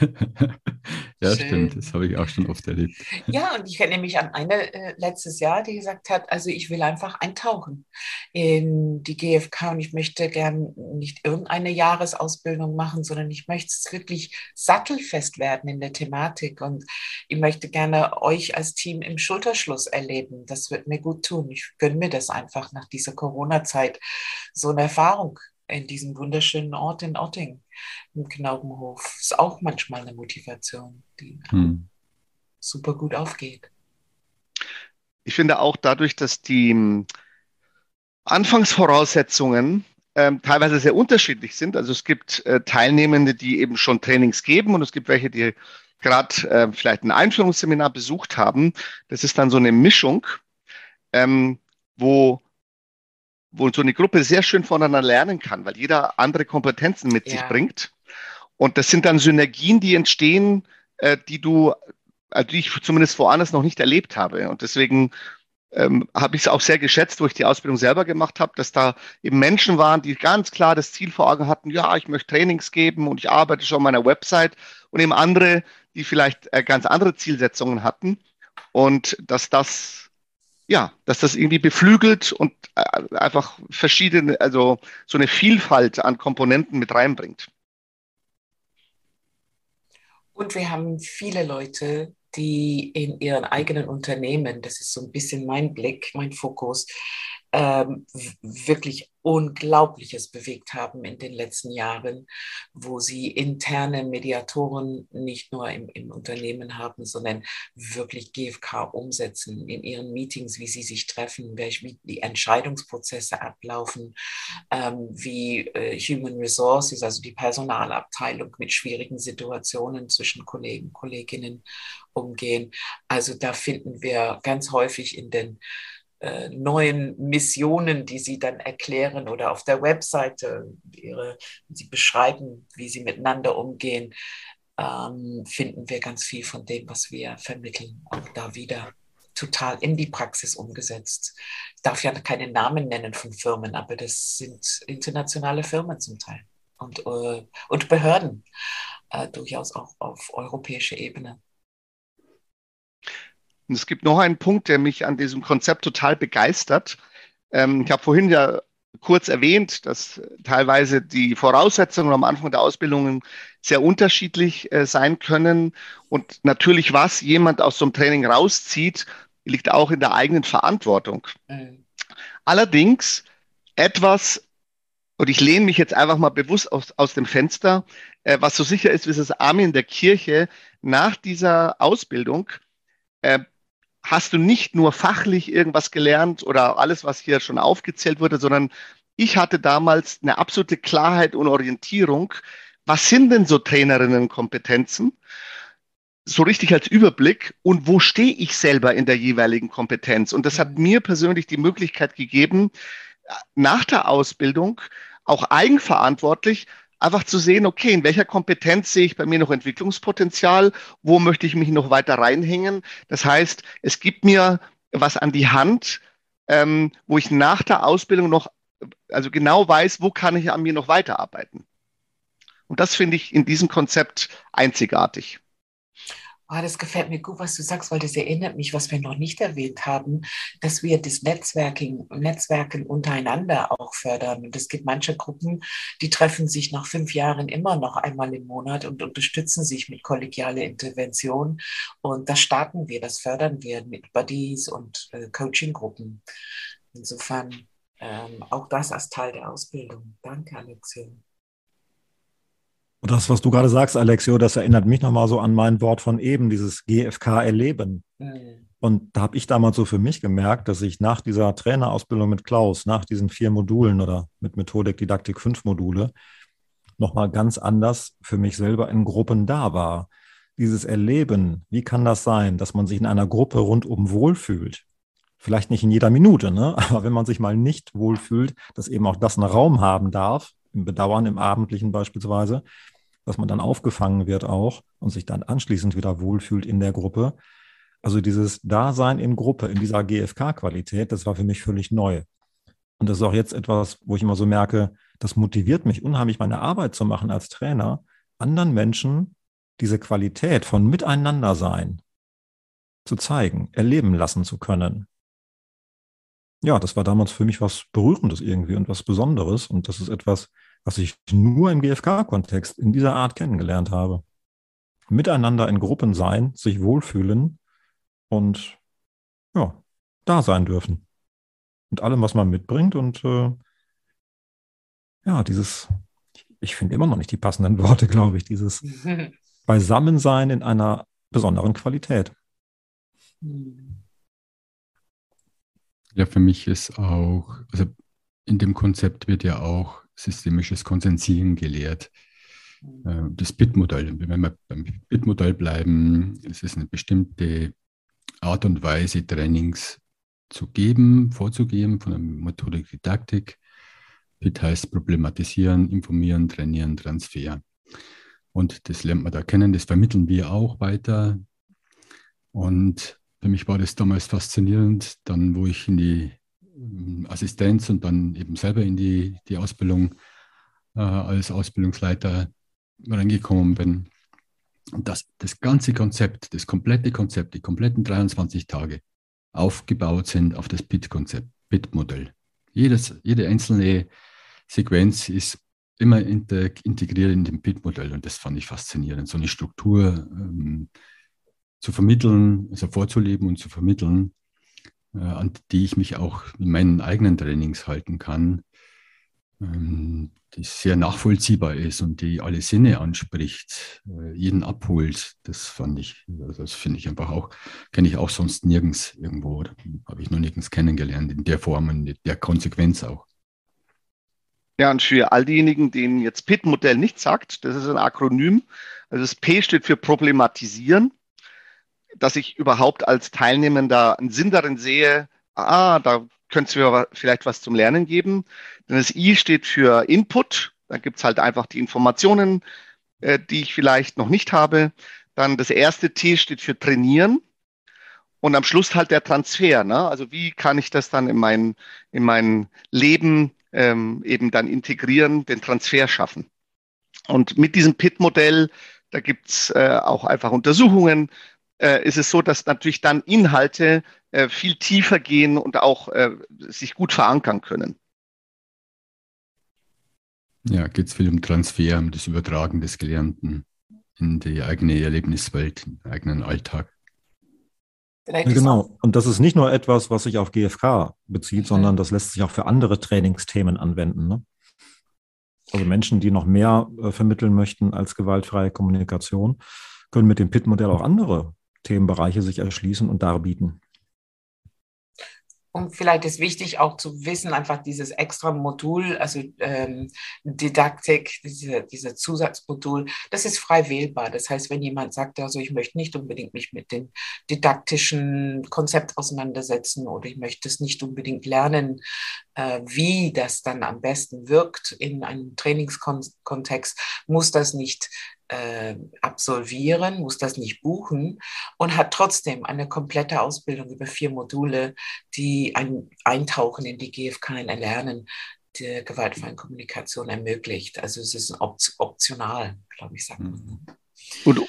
ja, Schön. stimmt, das habe ich auch schon oft erlebt. Ja, und ich erinnere mich an eine äh, letztes Jahr, die gesagt hat, also ich will einfach eintauchen in die GfK und ich möchte gern nicht irgendeine Jahresausbildung machen, sondern ich möchte es wirklich sattelfest werden in der Thematik und ich möchte gerne euch als Team im Schulterschluss erleben. Das wird mir gut tun. Ich gönne mir das einfach nach dieser Corona-Zeit, so eine Erfahrung in diesem wunderschönen Ort in Otting, im Knaubenhof. Ist auch manchmal eine Motivation, die hm. super gut aufgeht. Ich finde auch dadurch, dass die hm, Anfangsvoraussetzungen ähm, teilweise sehr unterschiedlich sind. Also es gibt äh, Teilnehmende, die eben schon Trainings geben und es gibt welche, die gerade äh, vielleicht ein Einführungsseminar besucht haben. Das ist dann so eine Mischung, ähm, wo wo so eine Gruppe sehr schön voneinander lernen kann, weil jeder andere Kompetenzen mit ja. sich bringt. Und das sind dann Synergien, die entstehen, äh, die du, also die ich zumindest woanders noch nicht erlebt habe. Und deswegen ähm, habe ich es auch sehr geschätzt, wo ich die Ausbildung selber gemacht habe, dass da eben Menschen waren, die ganz klar das Ziel vor Augen hatten, ja, ich möchte Trainings geben und ich arbeite schon an meiner Website und eben andere, die vielleicht äh, ganz andere Zielsetzungen hatten und dass das ja, dass das irgendwie beflügelt und äh, einfach verschiedene, also so eine Vielfalt an Komponenten mit reinbringt. Und wir haben viele Leute, die in ihren eigenen Unternehmen, das ist so ein bisschen mein Blick, mein Fokus, ähm, wirklich Unglaubliches bewegt haben in den letzten Jahren, wo sie interne Mediatoren nicht nur im, im Unternehmen haben, sondern wirklich GFK umsetzen in ihren Meetings, wie sie sich treffen, wie die Entscheidungsprozesse ablaufen, ähm, wie äh, Human Resources, also die Personalabteilung mit schwierigen Situationen zwischen Kollegen, Kolleginnen umgehen. Also da finden wir ganz häufig in den äh, neuen Missionen, die sie dann erklären oder auf der Webseite, ihre, sie beschreiben, wie sie miteinander umgehen, ähm, finden wir ganz viel von dem, was wir vermitteln, auch da wieder total in die Praxis umgesetzt. Ich darf ja keine Namen nennen von Firmen, aber das sind internationale Firmen zum Teil und, äh, und Behörden, äh, durchaus auch auf europäischer Ebene. Und es gibt noch einen Punkt, der mich an diesem Konzept total begeistert. Ähm, ich habe vorhin ja kurz erwähnt, dass teilweise die Voraussetzungen am Anfang der Ausbildungen sehr unterschiedlich äh, sein können. Und natürlich, was jemand aus so einem Training rauszieht, liegt auch in der eigenen Verantwortung. Mhm. Allerdings etwas, und ich lehne mich jetzt einfach mal bewusst aus, aus dem Fenster, äh, was so sicher ist wie das Armin in der Kirche, nach dieser Ausbildung äh, hast du nicht nur fachlich irgendwas gelernt oder alles, was hier schon aufgezählt wurde, sondern ich hatte damals eine absolute Klarheit und Orientierung. Was sind denn so Trainerinnenkompetenzen? So richtig als Überblick und wo stehe ich selber in der jeweiligen Kompetenz? Und das hat mhm. mir persönlich die Möglichkeit gegeben, nach der Ausbildung auch eigenverantwortlich einfach zu sehen, okay, in welcher Kompetenz sehe ich bei mir noch Entwicklungspotenzial, wo möchte ich mich noch weiter reinhängen. Das heißt, es gibt mir was an die Hand, ähm, wo ich nach der Ausbildung noch, also genau weiß, wo kann ich an mir noch weiterarbeiten. Und das finde ich in diesem Konzept einzigartig. Oh, das gefällt mir gut, was du sagst, weil das erinnert mich, was wir noch nicht erwähnt haben, dass wir das Netzwerking, Netzwerken untereinander auch fördern. Und es gibt manche Gruppen, die treffen sich nach fünf Jahren immer noch einmal im Monat und unterstützen sich mit kollegialer Intervention. Und das starten wir, das fördern wir mit Buddies und äh, Coaching-Gruppen. Insofern ähm, auch das als Teil der Ausbildung. Danke, Alexia. Und das, was du gerade sagst, Alexio, das erinnert mich nochmal so an mein Wort von eben, dieses GFK-Erleben. Mhm. Und da habe ich damals so für mich gemerkt, dass ich nach dieser Trainerausbildung mit Klaus, nach diesen vier Modulen oder mit Methodik, Didaktik fünf Module, nochmal ganz anders für mich selber in Gruppen da war. Dieses Erleben, wie kann das sein, dass man sich in einer Gruppe rundum wohlfühlt? Vielleicht nicht in jeder Minute, ne? aber wenn man sich mal nicht wohlfühlt, dass eben auch das einen Raum haben darf, im Bedauern, im Abendlichen beispielsweise, dass man dann aufgefangen wird auch und sich dann anschließend wieder wohlfühlt in der Gruppe. Also dieses Dasein in Gruppe, in dieser GFK-Qualität, das war für mich völlig neu. Und das ist auch jetzt etwas, wo ich immer so merke, das motiviert mich unheimlich, meine Arbeit zu machen als Trainer, anderen Menschen diese Qualität von Miteinandersein zu zeigen, erleben lassen zu können. Ja, das war damals für mich was Berührendes irgendwie und was Besonderes. Und das ist etwas, was ich nur im GFK-Kontext in dieser Art kennengelernt habe. Miteinander in Gruppen sein, sich wohlfühlen und ja, da sein dürfen. Und allem, was man mitbringt und äh, ja, dieses, ich finde immer noch nicht die passenden Worte, glaube ich, dieses Beisammensein in einer besonderen Qualität. Ja, für mich ist auch, also in dem Konzept wird ja auch systemisches Konsensieren gelehrt. Äh, das BIT-Modell, wenn wir beim BIT-Modell bleiben, es ist eine bestimmte Art und Weise, Trainings zu geben, vorzugeben von der Methodik Didaktik. BIT heißt problematisieren, informieren, trainieren, Transfer. Und das lernt man da kennen, das vermitteln wir auch weiter. Und für mich war das damals faszinierend, dann wo ich in die Assistenz und dann eben selber in die, die Ausbildung äh, als Ausbildungsleiter reingekommen bin. Und das, das ganze Konzept, das komplette Konzept, die kompletten 23 Tage aufgebaut sind auf das BIT-Konzept, BIT-Modell. Jede einzelne Sequenz ist immer integriert in dem BIT-Modell und das fand ich faszinierend, so eine Struktur ähm, zu vermitteln, also vorzuleben und zu vermitteln, an die ich mich auch in meinen eigenen Trainings halten kann, ähm, die sehr nachvollziehbar ist und die alle Sinne anspricht, äh, jeden abholt. Das fand ich, also das finde ich einfach auch, kenne ich auch sonst nirgends irgendwo, habe ich noch nirgends kennengelernt, in der Form und in der Konsequenz auch. Ja, und für all diejenigen, denen jetzt PIT-Modell nicht sagt, das ist ein Akronym. Also das P steht für Problematisieren dass ich überhaupt als Teilnehmender einen Sinn darin sehe, ah, da könnte es mir vielleicht was zum Lernen geben. Denn das I steht für Input. Da gibt es halt einfach die Informationen, äh, die ich vielleicht noch nicht habe. Dann das erste T steht für Trainieren. Und am Schluss halt der Transfer. Ne? Also wie kann ich das dann in mein, in mein Leben ähm, eben dann integrieren, den Transfer schaffen. Und mit diesem PIT-Modell, da gibt's äh, auch einfach Untersuchungen, äh, ist es so, dass natürlich dann Inhalte äh, viel tiefer gehen und auch äh, sich gut verankern können. Ja, geht es viel um Transfer, um das Übertragen des Gelernten in die eigene Erlebniswelt, in den eigenen Alltag. Ja, genau. Und das ist nicht nur etwas, was sich auf GFK bezieht, sondern das lässt sich auch für andere Trainingsthemen anwenden. Ne? Also Menschen, die noch mehr äh, vermitteln möchten als gewaltfreie Kommunikation, können mit dem PIT-Modell auch andere Themenbereiche sich erschließen und darbieten. Und vielleicht ist wichtig auch zu wissen, einfach dieses extra Modul, also ähm, Didaktik, diese, diese Zusatzmodul, das ist frei wählbar. Das heißt, wenn jemand sagt, also ich möchte nicht unbedingt mich mit dem didaktischen Konzept auseinandersetzen oder ich möchte es nicht unbedingt lernen, äh, wie das dann am besten wirkt in einem Trainingskontext, muss das nicht äh, absolvieren, muss das nicht buchen und hat trotzdem eine komplette Ausbildung über vier Module, die ein Eintauchen in die GfK ein Erlernen der gewaltfreien Kommunikation ermöglicht. Also es ist optional, glaube ich, sagt man. Mhm. Und,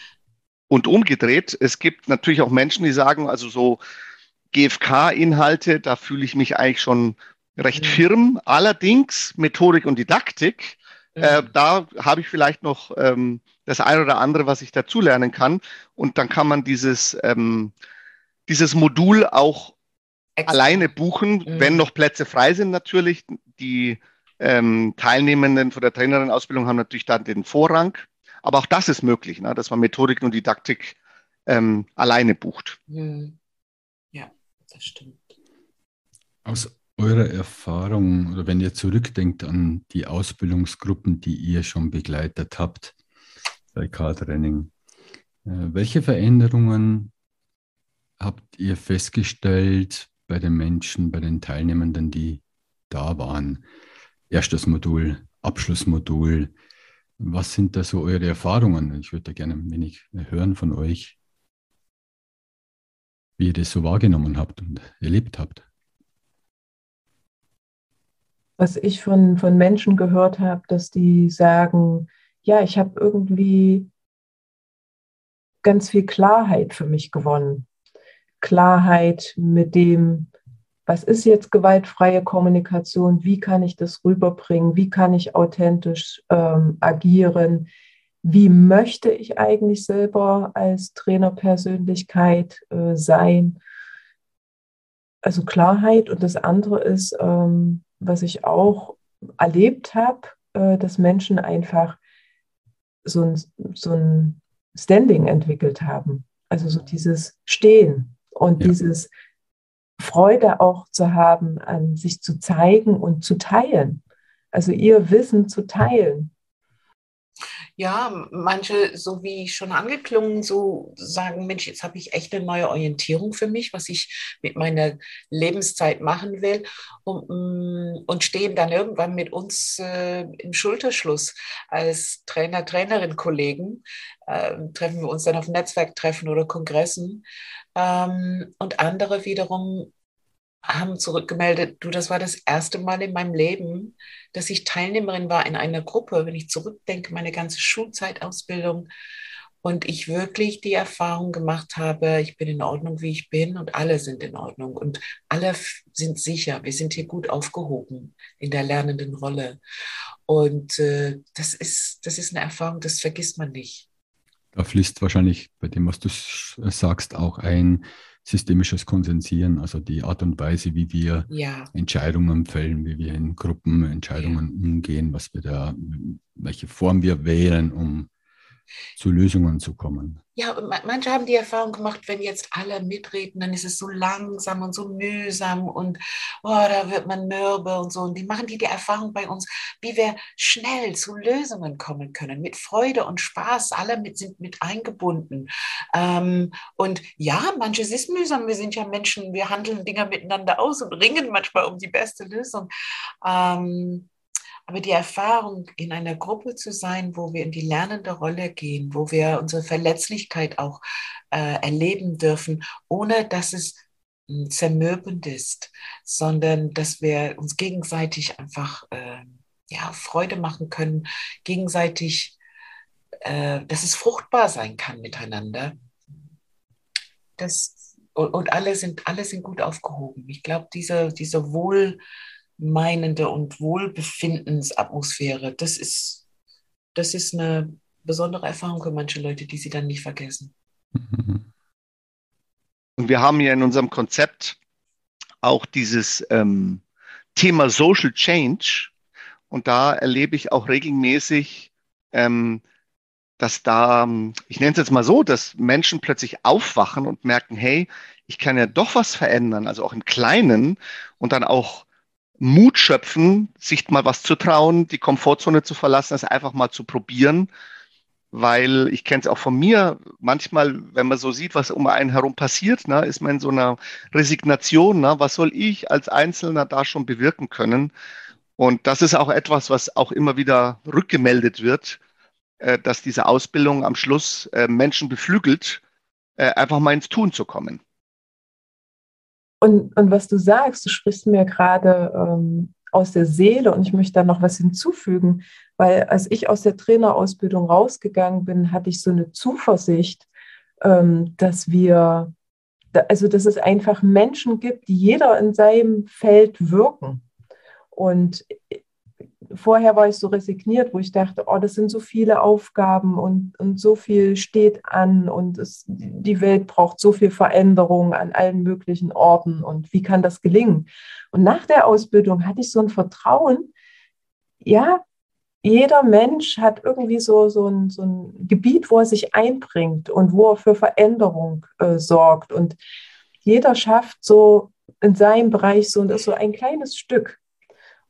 und umgedreht, es gibt natürlich auch Menschen, die sagen, also so GfK-Inhalte, da fühle ich mich eigentlich schon recht mhm. firm. Allerdings Methodik und Didaktik, mhm. äh, da habe ich vielleicht noch ähm, das eine oder andere, was ich dazulernen kann. Und dann kann man dieses, ähm, dieses Modul auch Extra. alleine buchen, mhm. wenn noch Plätze frei sind natürlich. Die ähm, Teilnehmenden von der Trainerin-Ausbildung haben natürlich dann den Vorrang. Aber auch das ist möglich, ne, dass man Methodik und Didaktik ähm, alleine bucht. Mhm. Ja, das stimmt. Aus, eurer Erfahrung oder wenn ihr zurückdenkt an die Ausbildungsgruppen, die ihr schon begleitet habt bei K-Training, äh, welche Veränderungen habt ihr festgestellt bei den Menschen, bei den Teilnehmenden, die da waren? Erstes Modul, Abschlussmodul. Was sind da so eure Erfahrungen? Ich würde da gerne ein wenig hören von euch, wie ihr das so wahrgenommen habt und erlebt habt was ich von, von Menschen gehört habe, dass die sagen, ja, ich habe irgendwie ganz viel Klarheit für mich gewonnen. Klarheit mit dem, was ist jetzt gewaltfreie Kommunikation, wie kann ich das rüberbringen, wie kann ich authentisch ähm, agieren, wie möchte ich eigentlich selber als Trainerpersönlichkeit äh, sein. Also Klarheit und das andere ist, ähm, was ich auch erlebt habe, äh, dass Menschen einfach so ein, so ein Standing entwickelt haben. Also so dieses Stehen und ja. dieses Freude auch zu haben, an sich zu zeigen und zu teilen. Also ihr Wissen zu teilen. Ja, manche, so wie schon angeklungen, so sagen, Mensch, jetzt habe ich echt eine neue Orientierung für mich, was ich mit meiner Lebenszeit machen will und, mm, und stehen dann irgendwann mit uns äh, im Schulterschluss als Trainer, Trainerin, Kollegen. Äh, treffen wir uns dann auf Netzwerktreffen oder Kongressen. Ähm, und andere wiederum haben zurückgemeldet, du, das war das erste Mal in meinem Leben, dass ich Teilnehmerin war in einer Gruppe, wenn ich zurückdenke, meine ganze Schulzeitausbildung und ich wirklich die Erfahrung gemacht habe, ich bin in Ordnung, wie ich bin und alle sind in Ordnung und alle sind sicher, wir sind hier gut aufgehoben in der lernenden Rolle. Und äh, das, ist, das ist eine Erfahrung, das vergisst man nicht. Da fließt wahrscheinlich bei dem, was du sagst, auch ein, systemisches Konsensieren, also die Art und Weise, wie wir ja. Entscheidungen fällen, wie wir in Gruppen Entscheidungen ja. umgehen, was wir da, welche Form wir wählen, um zu Lösungen zu kommen. Ja, manche haben die Erfahrung gemacht, wenn jetzt alle mitreden, dann ist es so langsam und so mühsam und oh, da wird man mürbe und so. Und die machen die die Erfahrung bei uns, wie wir schnell zu Lösungen kommen können, mit Freude und Spaß. Alle mit, sind mit eingebunden. Ähm, und ja, manches ist mühsam. Wir sind ja Menschen, wir handeln Dinge miteinander aus und ringen manchmal um die beste Lösung. Ähm, aber die Erfahrung, in einer Gruppe zu sein, wo wir in die lernende Rolle gehen, wo wir unsere Verletzlichkeit auch äh, erleben dürfen, ohne dass es hm, zermürbend ist, sondern dass wir uns gegenseitig einfach äh, ja, Freude machen können, gegenseitig, äh, dass es fruchtbar sein kann miteinander. Das, und, und alle, sind, alle sind gut aufgehoben. Ich glaube, diese, diese Wohl, meinende und Wohlbefindensatmosphäre, das ist, das ist eine besondere Erfahrung für manche Leute, die sie dann nicht vergessen. Und wir haben ja in unserem Konzept auch dieses ähm, Thema Social Change. Und da erlebe ich auch regelmäßig, ähm, dass da, ich nenne es jetzt mal so, dass Menschen plötzlich aufwachen und merken, hey, ich kann ja doch was verändern, also auch im Kleinen und dann auch Mut schöpfen, sich mal was zu trauen, die Komfortzone zu verlassen, es einfach mal zu probieren. Weil ich kenne es auch von mir, manchmal, wenn man so sieht, was um einen herum passiert, ne, ist man in so einer Resignation. Ne, was soll ich als Einzelner da schon bewirken können? Und das ist auch etwas, was auch immer wieder rückgemeldet wird, äh, dass diese Ausbildung am Schluss äh, Menschen beflügelt, äh, einfach mal ins Tun zu kommen. Und, und was du sagst, du sprichst mir gerade ähm, aus der Seele und ich möchte da noch was hinzufügen, weil als ich aus der Trainerausbildung rausgegangen bin, hatte ich so eine Zuversicht, ähm, dass wir, also dass es einfach Menschen gibt, die jeder in seinem Feld wirken. Und vorher war ich so resigniert, wo ich dachte, oh, das sind so viele Aufgaben und, und so viel steht an und es, die Welt braucht so viel Veränderung an allen möglichen Orten und wie kann das gelingen? Und nach der Ausbildung hatte ich so ein Vertrauen, ja, jeder Mensch hat irgendwie so, so, ein, so ein Gebiet, wo er sich einbringt und wo er für Veränderung äh, sorgt und jeder schafft so in seinem Bereich so und ist so ein kleines Stück.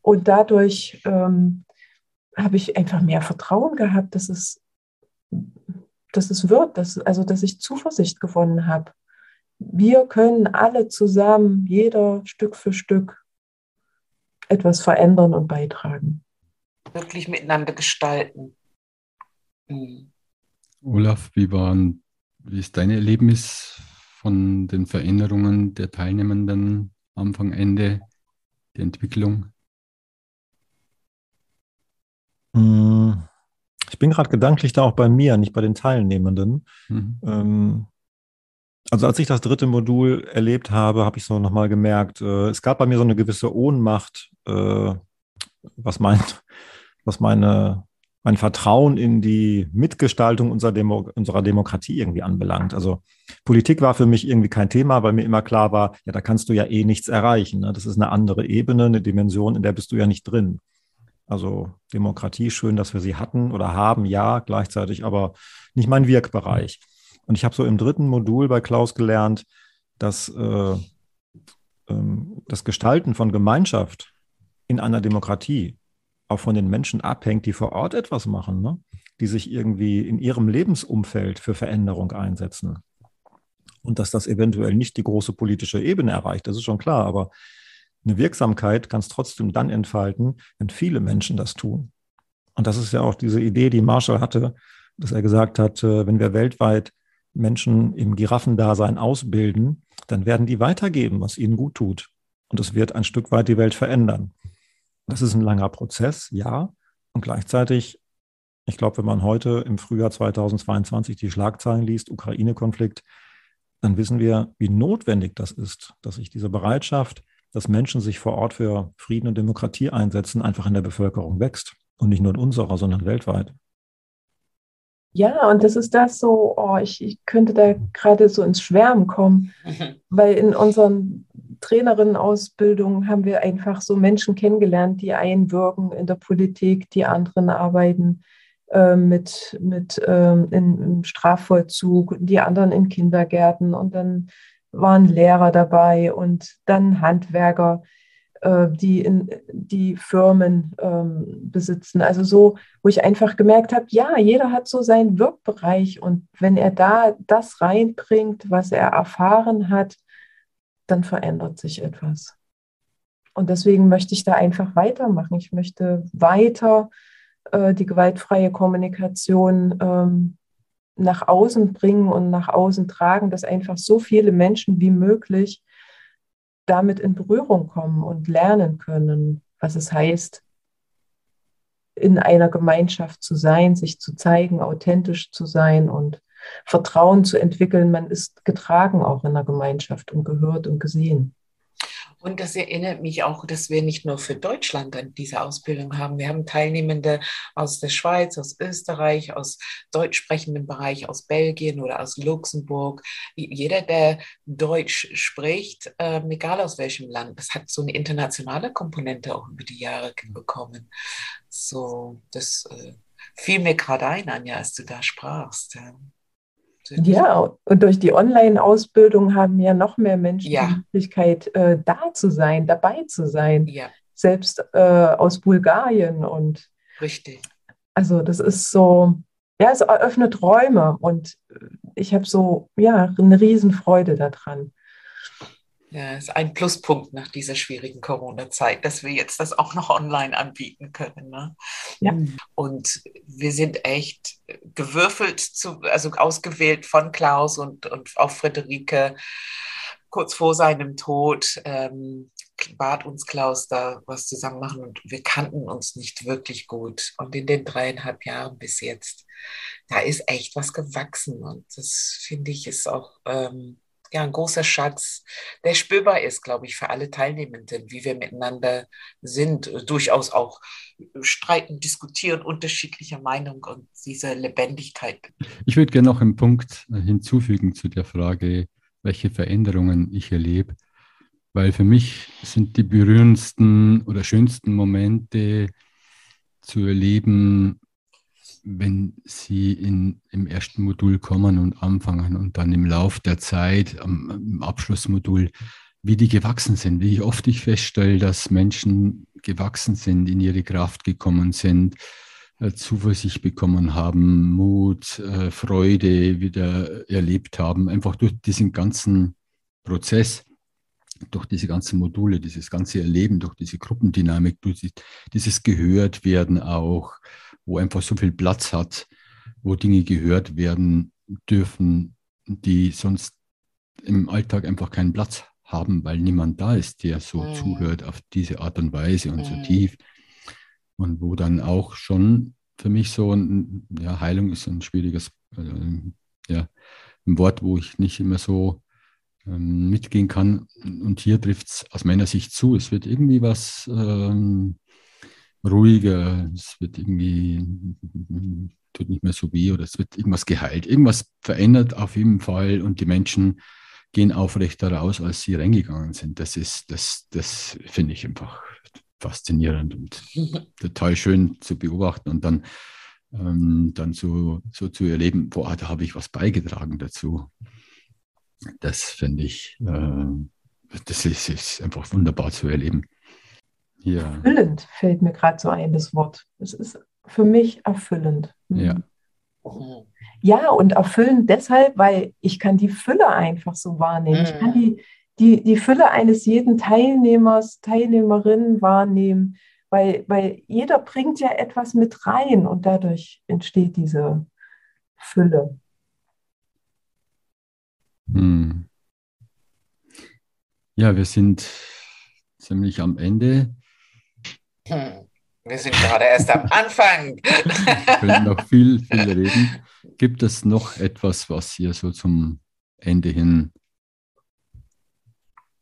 Und dadurch ähm, habe ich einfach mehr Vertrauen gehabt, dass es, dass es wird, dass, also dass ich Zuversicht gewonnen habe. Wir können alle zusammen, jeder Stück für Stück, etwas verändern und beitragen. Wirklich miteinander gestalten. Mhm. Olaf, wie, waren, wie ist dein Erlebnis von den Veränderungen der Teilnehmenden Anfang, Ende, der Entwicklung? Hm, ich bin gerade gedanklich da auch bei mir, nicht bei den Teilnehmenden. Mhm. Ähm, also als ich das dritte Modul erlebt habe, habe ich so nochmal gemerkt, äh, es gab bei mir so eine gewisse Ohnmacht, äh, was, mein, was meine, mein Vertrauen in die Mitgestaltung unserer, Demo, unserer Demokratie irgendwie anbelangt. Also Politik war für mich irgendwie kein Thema, weil mir immer klar war, ja, da kannst du ja eh nichts erreichen. Ne? Das ist eine andere Ebene, eine Dimension, in der bist du ja nicht drin. Also Demokratie, schön, dass wir sie hatten oder haben, ja, gleichzeitig aber nicht mein Wirkbereich. Und ich habe so im dritten Modul bei Klaus gelernt, dass äh, ähm, das Gestalten von Gemeinschaft in einer Demokratie auch von den Menschen abhängt, die vor Ort etwas machen, ne? die sich irgendwie in ihrem Lebensumfeld für Veränderung einsetzen. Und dass das eventuell nicht die große politische Ebene erreicht, das ist schon klar, aber eine Wirksamkeit kann es trotzdem dann entfalten, wenn viele Menschen das tun. Und das ist ja auch diese Idee, die Marshall hatte, dass er gesagt hat, äh, wenn wir weltweit Menschen im Giraffendasein ausbilden, dann werden die weitergeben, was ihnen gut tut. Und es wird ein Stück weit die Welt verändern. Das ist ein langer Prozess, ja. Und gleichzeitig, ich glaube, wenn man heute im Frühjahr 2022 die Schlagzeilen liest, Ukraine-Konflikt, dann wissen wir, wie notwendig das ist, dass sich diese Bereitschaft, dass Menschen sich vor Ort für Frieden und Demokratie einsetzen, einfach in der Bevölkerung wächst. Und nicht nur in unserer, sondern weltweit. Ja, und das ist das so, oh, ich, ich könnte da gerade so ins Schwärmen kommen, weil in unseren Trainerinnenausbildungen haben wir einfach so Menschen kennengelernt, die einwirken in der Politik, die anderen arbeiten äh, mit, mit ähm, in, im Strafvollzug, die anderen in Kindergärten und dann waren Lehrer dabei und dann Handwerker, äh, die in die Firmen ähm, besitzen. Also so, wo ich einfach gemerkt habe, ja, jeder hat so seinen Wirkbereich und wenn er da das reinbringt, was er erfahren hat, dann verändert sich etwas. Und deswegen möchte ich da einfach weitermachen. Ich möchte weiter äh, die gewaltfreie Kommunikation ähm, nach außen bringen und nach außen tragen, dass einfach so viele Menschen wie möglich damit in Berührung kommen und lernen können, was es heißt, in einer Gemeinschaft zu sein, sich zu zeigen, authentisch zu sein und Vertrauen zu entwickeln. Man ist getragen auch in der Gemeinschaft und gehört und gesehen. Und das erinnert mich auch, dass wir nicht nur für Deutschland diese Ausbildung haben. Wir haben Teilnehmende aus der Schweiz, aus Österreich, aus deutsch sprechendem Bereich, aus Belgien oder aus Luxemburg. Jeder, der Deutsch spricht, äh, egal aus welchem Land, das hat so eine internationale Komponente auch über die Jahre bekommen. So, das äh, fiel mir gerade ein, Anja, als du da sprachst. Ja. Und durch die Online-Ausbildung haben ja noch mehr Menschen ja. die Möglichkeit, äh, da zu sein, dabei zu sein. Ja. Selbst äh, aus Bulgarien und. Richtig. Also, das ist so, ja, es eröffnet Räume und ich habe so, ja, eine Riesenfreude daran. Ja, ist ein Pluspunkt nach dieser schwierigen Corona-Zeit, dass wir jetzt das auch noch online anbieten können. Ne? Ja. Und wir sind echt gewürfelt, zu, also ausgewählt von Klaus und, und auch Friederike kurz vor seinem Tod. Ähm, bat uns Klaus da was zusammen machen und wir kannten uns nicht wirklich gut. Und in den dreieinhalb Jahren bis jetzt, da ist echt was gewachsen und das finde ich ist auch ähm, ja, ein großer Schatz, der spürbar ist, glaube ich, für alle Teilnehmenden, wie wir miteinander sind, durchaus auch streiten, diskutieren, unterschiedlicher Meinung und diese Lebendigkeit. Ich würde gerne noch einen Punkt hinzufügen zu der Frage, welche Veränderungen ich erlebe, weil für mich sind die berührendsten oder schönsten Momente zu erleben, wenn Sie in, im ersten Modul kommen und anfangen und dann im Lauf der Zeit, am, im Abschlussmodul, wie die gewachsen sind, wie oft ich feststelle, dass Menschen gewachsen sind, in ihre Kraft gekommen sind, äh, Zuversicht bekommen haben, Mut, äh, Freude wieder erlebt haben, einfach durch diesen ganzen Prozess, durch diese ganzen Module, dieses ganze Erleben, durch diese Gruppendynamik, durch dieses Gehörtwerden auch, wo einfach so viel Platz hat, wo Dinge gehört werden dürfen, die sonst im Alltag einfach keinen Platz haben, weil niemand da ist, der so mhm. zuhört auf diese Art und Weise und mhm. so tief. Und wo dann auch schon für mich so ein, ja, Heilung ist ein schwieriges, äh, ja, ein Wort, wo ich nicht immer so ähm, mitgehen kann. Und hier trifft es aus meiner Sicht zu. Es wird irgendwie was ähm, ruhiger, es wird irgendwie, tut nicht mehr so weh oder es wird irgendwas geheilt. Irgendwas verändert auf jeden Fall und die Menschen gehen aufrechter raus, als sie reingegangen sind. Das ist, das, das finde ich einfach faszinierend und total schön zu beobachten und dann, ähm, dann so, so zu erleben, boah, da habe ich was beigetragen dazu. Das finde ich, äh, das ist, ist, einfach wunderbar zu erleben. Ja. Erfüllend fällt mir gerade so ein, das Wort. Es ist für mich erfüllend. Mhm. Ja. Ja, und erfüllend deshalb, weil ich kann die Fülle einfach so wahrnehmen. Ich kann mhm. die, die, die Fülle eines jeden Teilnehmers, Teilnehmerin wahrnehmen, weil, weil jeder bringt ja etwas mit rein und dadurch entsteht diese Fülle. Hm. Ja, wir sind ziemlich am Ende. Hm. Wir sind gerade erst am Anfang. Wir können noch viel, viel reden. Gibt es noch etwas, was ihr so zum Ende hin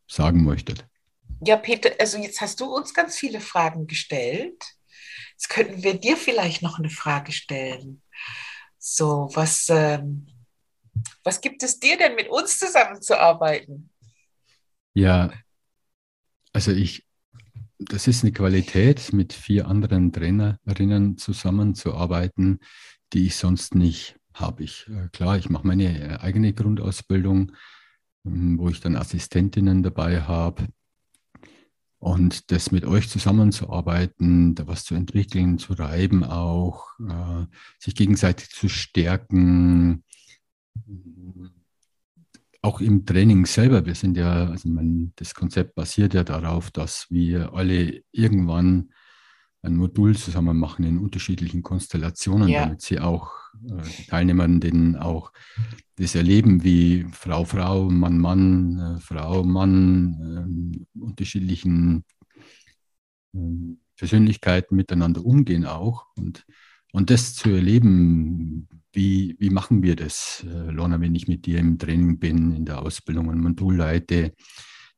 sagen möchtet. Ja, Peter, also jetzt hast du uns ganz viele Fragen gestellt. Jetzt könnten wir dir vielleicht noch eine Frage stellen. So, was, ähm, was gibt es dir denn mit uns zusammenzuarbeiten? Ja, also ich, das ist eine Qualität, mit vier anderen Trainerinnen zusammenzuarbeiten, die ich sonst nicht habe. Ich, äh, klar, ich mache meine äh, eigene Grundausbildung ähm, wo ich dann Assistentinnen dabei habe. Und das mit euch zusammenzuarbeiten, da was zu entwickeln, zu reiben auch, äh, sich gegenseitig zu stärken, auch im Training selber. Wir sind ja, also mein, das Konzept basiert ja darauf, dass wir alle irgendwann ein Modul zusammen machen in unterschiedlichen Konstellationen, ja. damit sie auch äh, die Teilnehmerinnen auch das erleben, wie Frau, Frau, Mann, Mann, äh, Frau, Mann, äh, unterschiedlichen äh, Persönlichkeiten miteinander umgehen auch. Und, und das zu erleben, wie, wie machen wir das, äh, Lorna, wenn ich mit dir im Training bin, in der Ausbildung, ein Modul leite,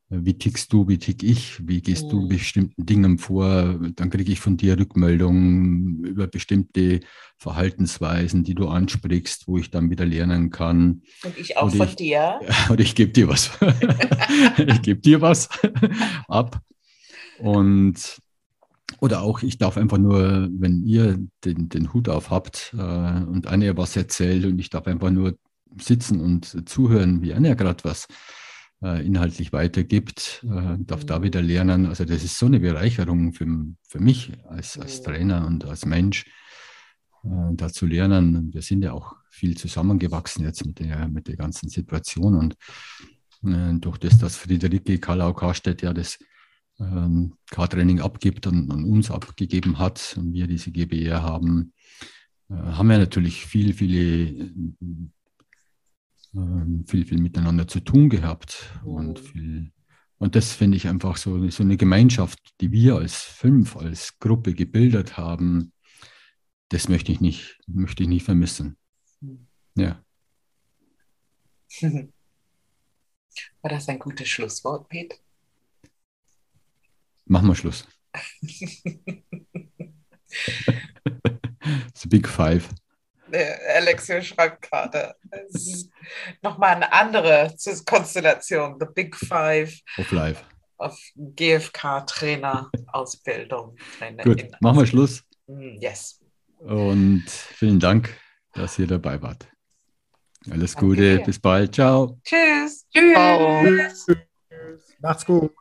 wie tickst du, wie tick ich, wie gehst mhm. du bestimmten Dingen vor, dann kriege ich von dir Rückmeldungen über bestimmte Verhaltensweisen, die du ansprichst, wo ich dann wieder lernen kann. Und ich auch oder von ich, dir. Oder ich gebe dir was. ich gebe dir was ab. Und oder auch, ich darf einfach nur, wenn ihr den, den Hut auf habt äh, und Anja was erzählt und ich darf einfach nur sitzen und zuhören, wie Anja gerade was äh, inhaltlich weitergibt, äh, darf da wieder lernen. Also das ist so eine Bereicherung für, für mich als, als Trainer und als Mensch, äh, da zu lernen. Wir sind ja auch viel zusammengewachsen jetzt mit der, mit der ganzen Situation und äh, durch das, dass Friederike Kalau-Karstedt ja das ähm, K-Training abgibt und an uns abgegeben hat und wir diese GBR haben, äh, haben wir natürlich viel, viele ähm, viel, viel miteinander zu tun gehabt und viel. Und das finde ich einfach so, so eine Gemeinschaft, die wir als fünf, als Gruppe gebildet haben, das möchte ich nicht, möchte ich nicht vermissen. Ja. War das ein gutes Schlusswort, Pete? Machen wir Schluss. The Big Five. Alexio schreibt gerade. Nochmal eine andere Konstellation, The Big Five. Of Life. Auf GFK-Trainer-Ausbildung. Gut, machen wir Schluss. Mm, yes. Und vielen Dank, dass ihr dabei wart. Alles Gute, bis bald. Ciao. Tschüss. Tschüss. Ciao. Tschüss. Macht's gut.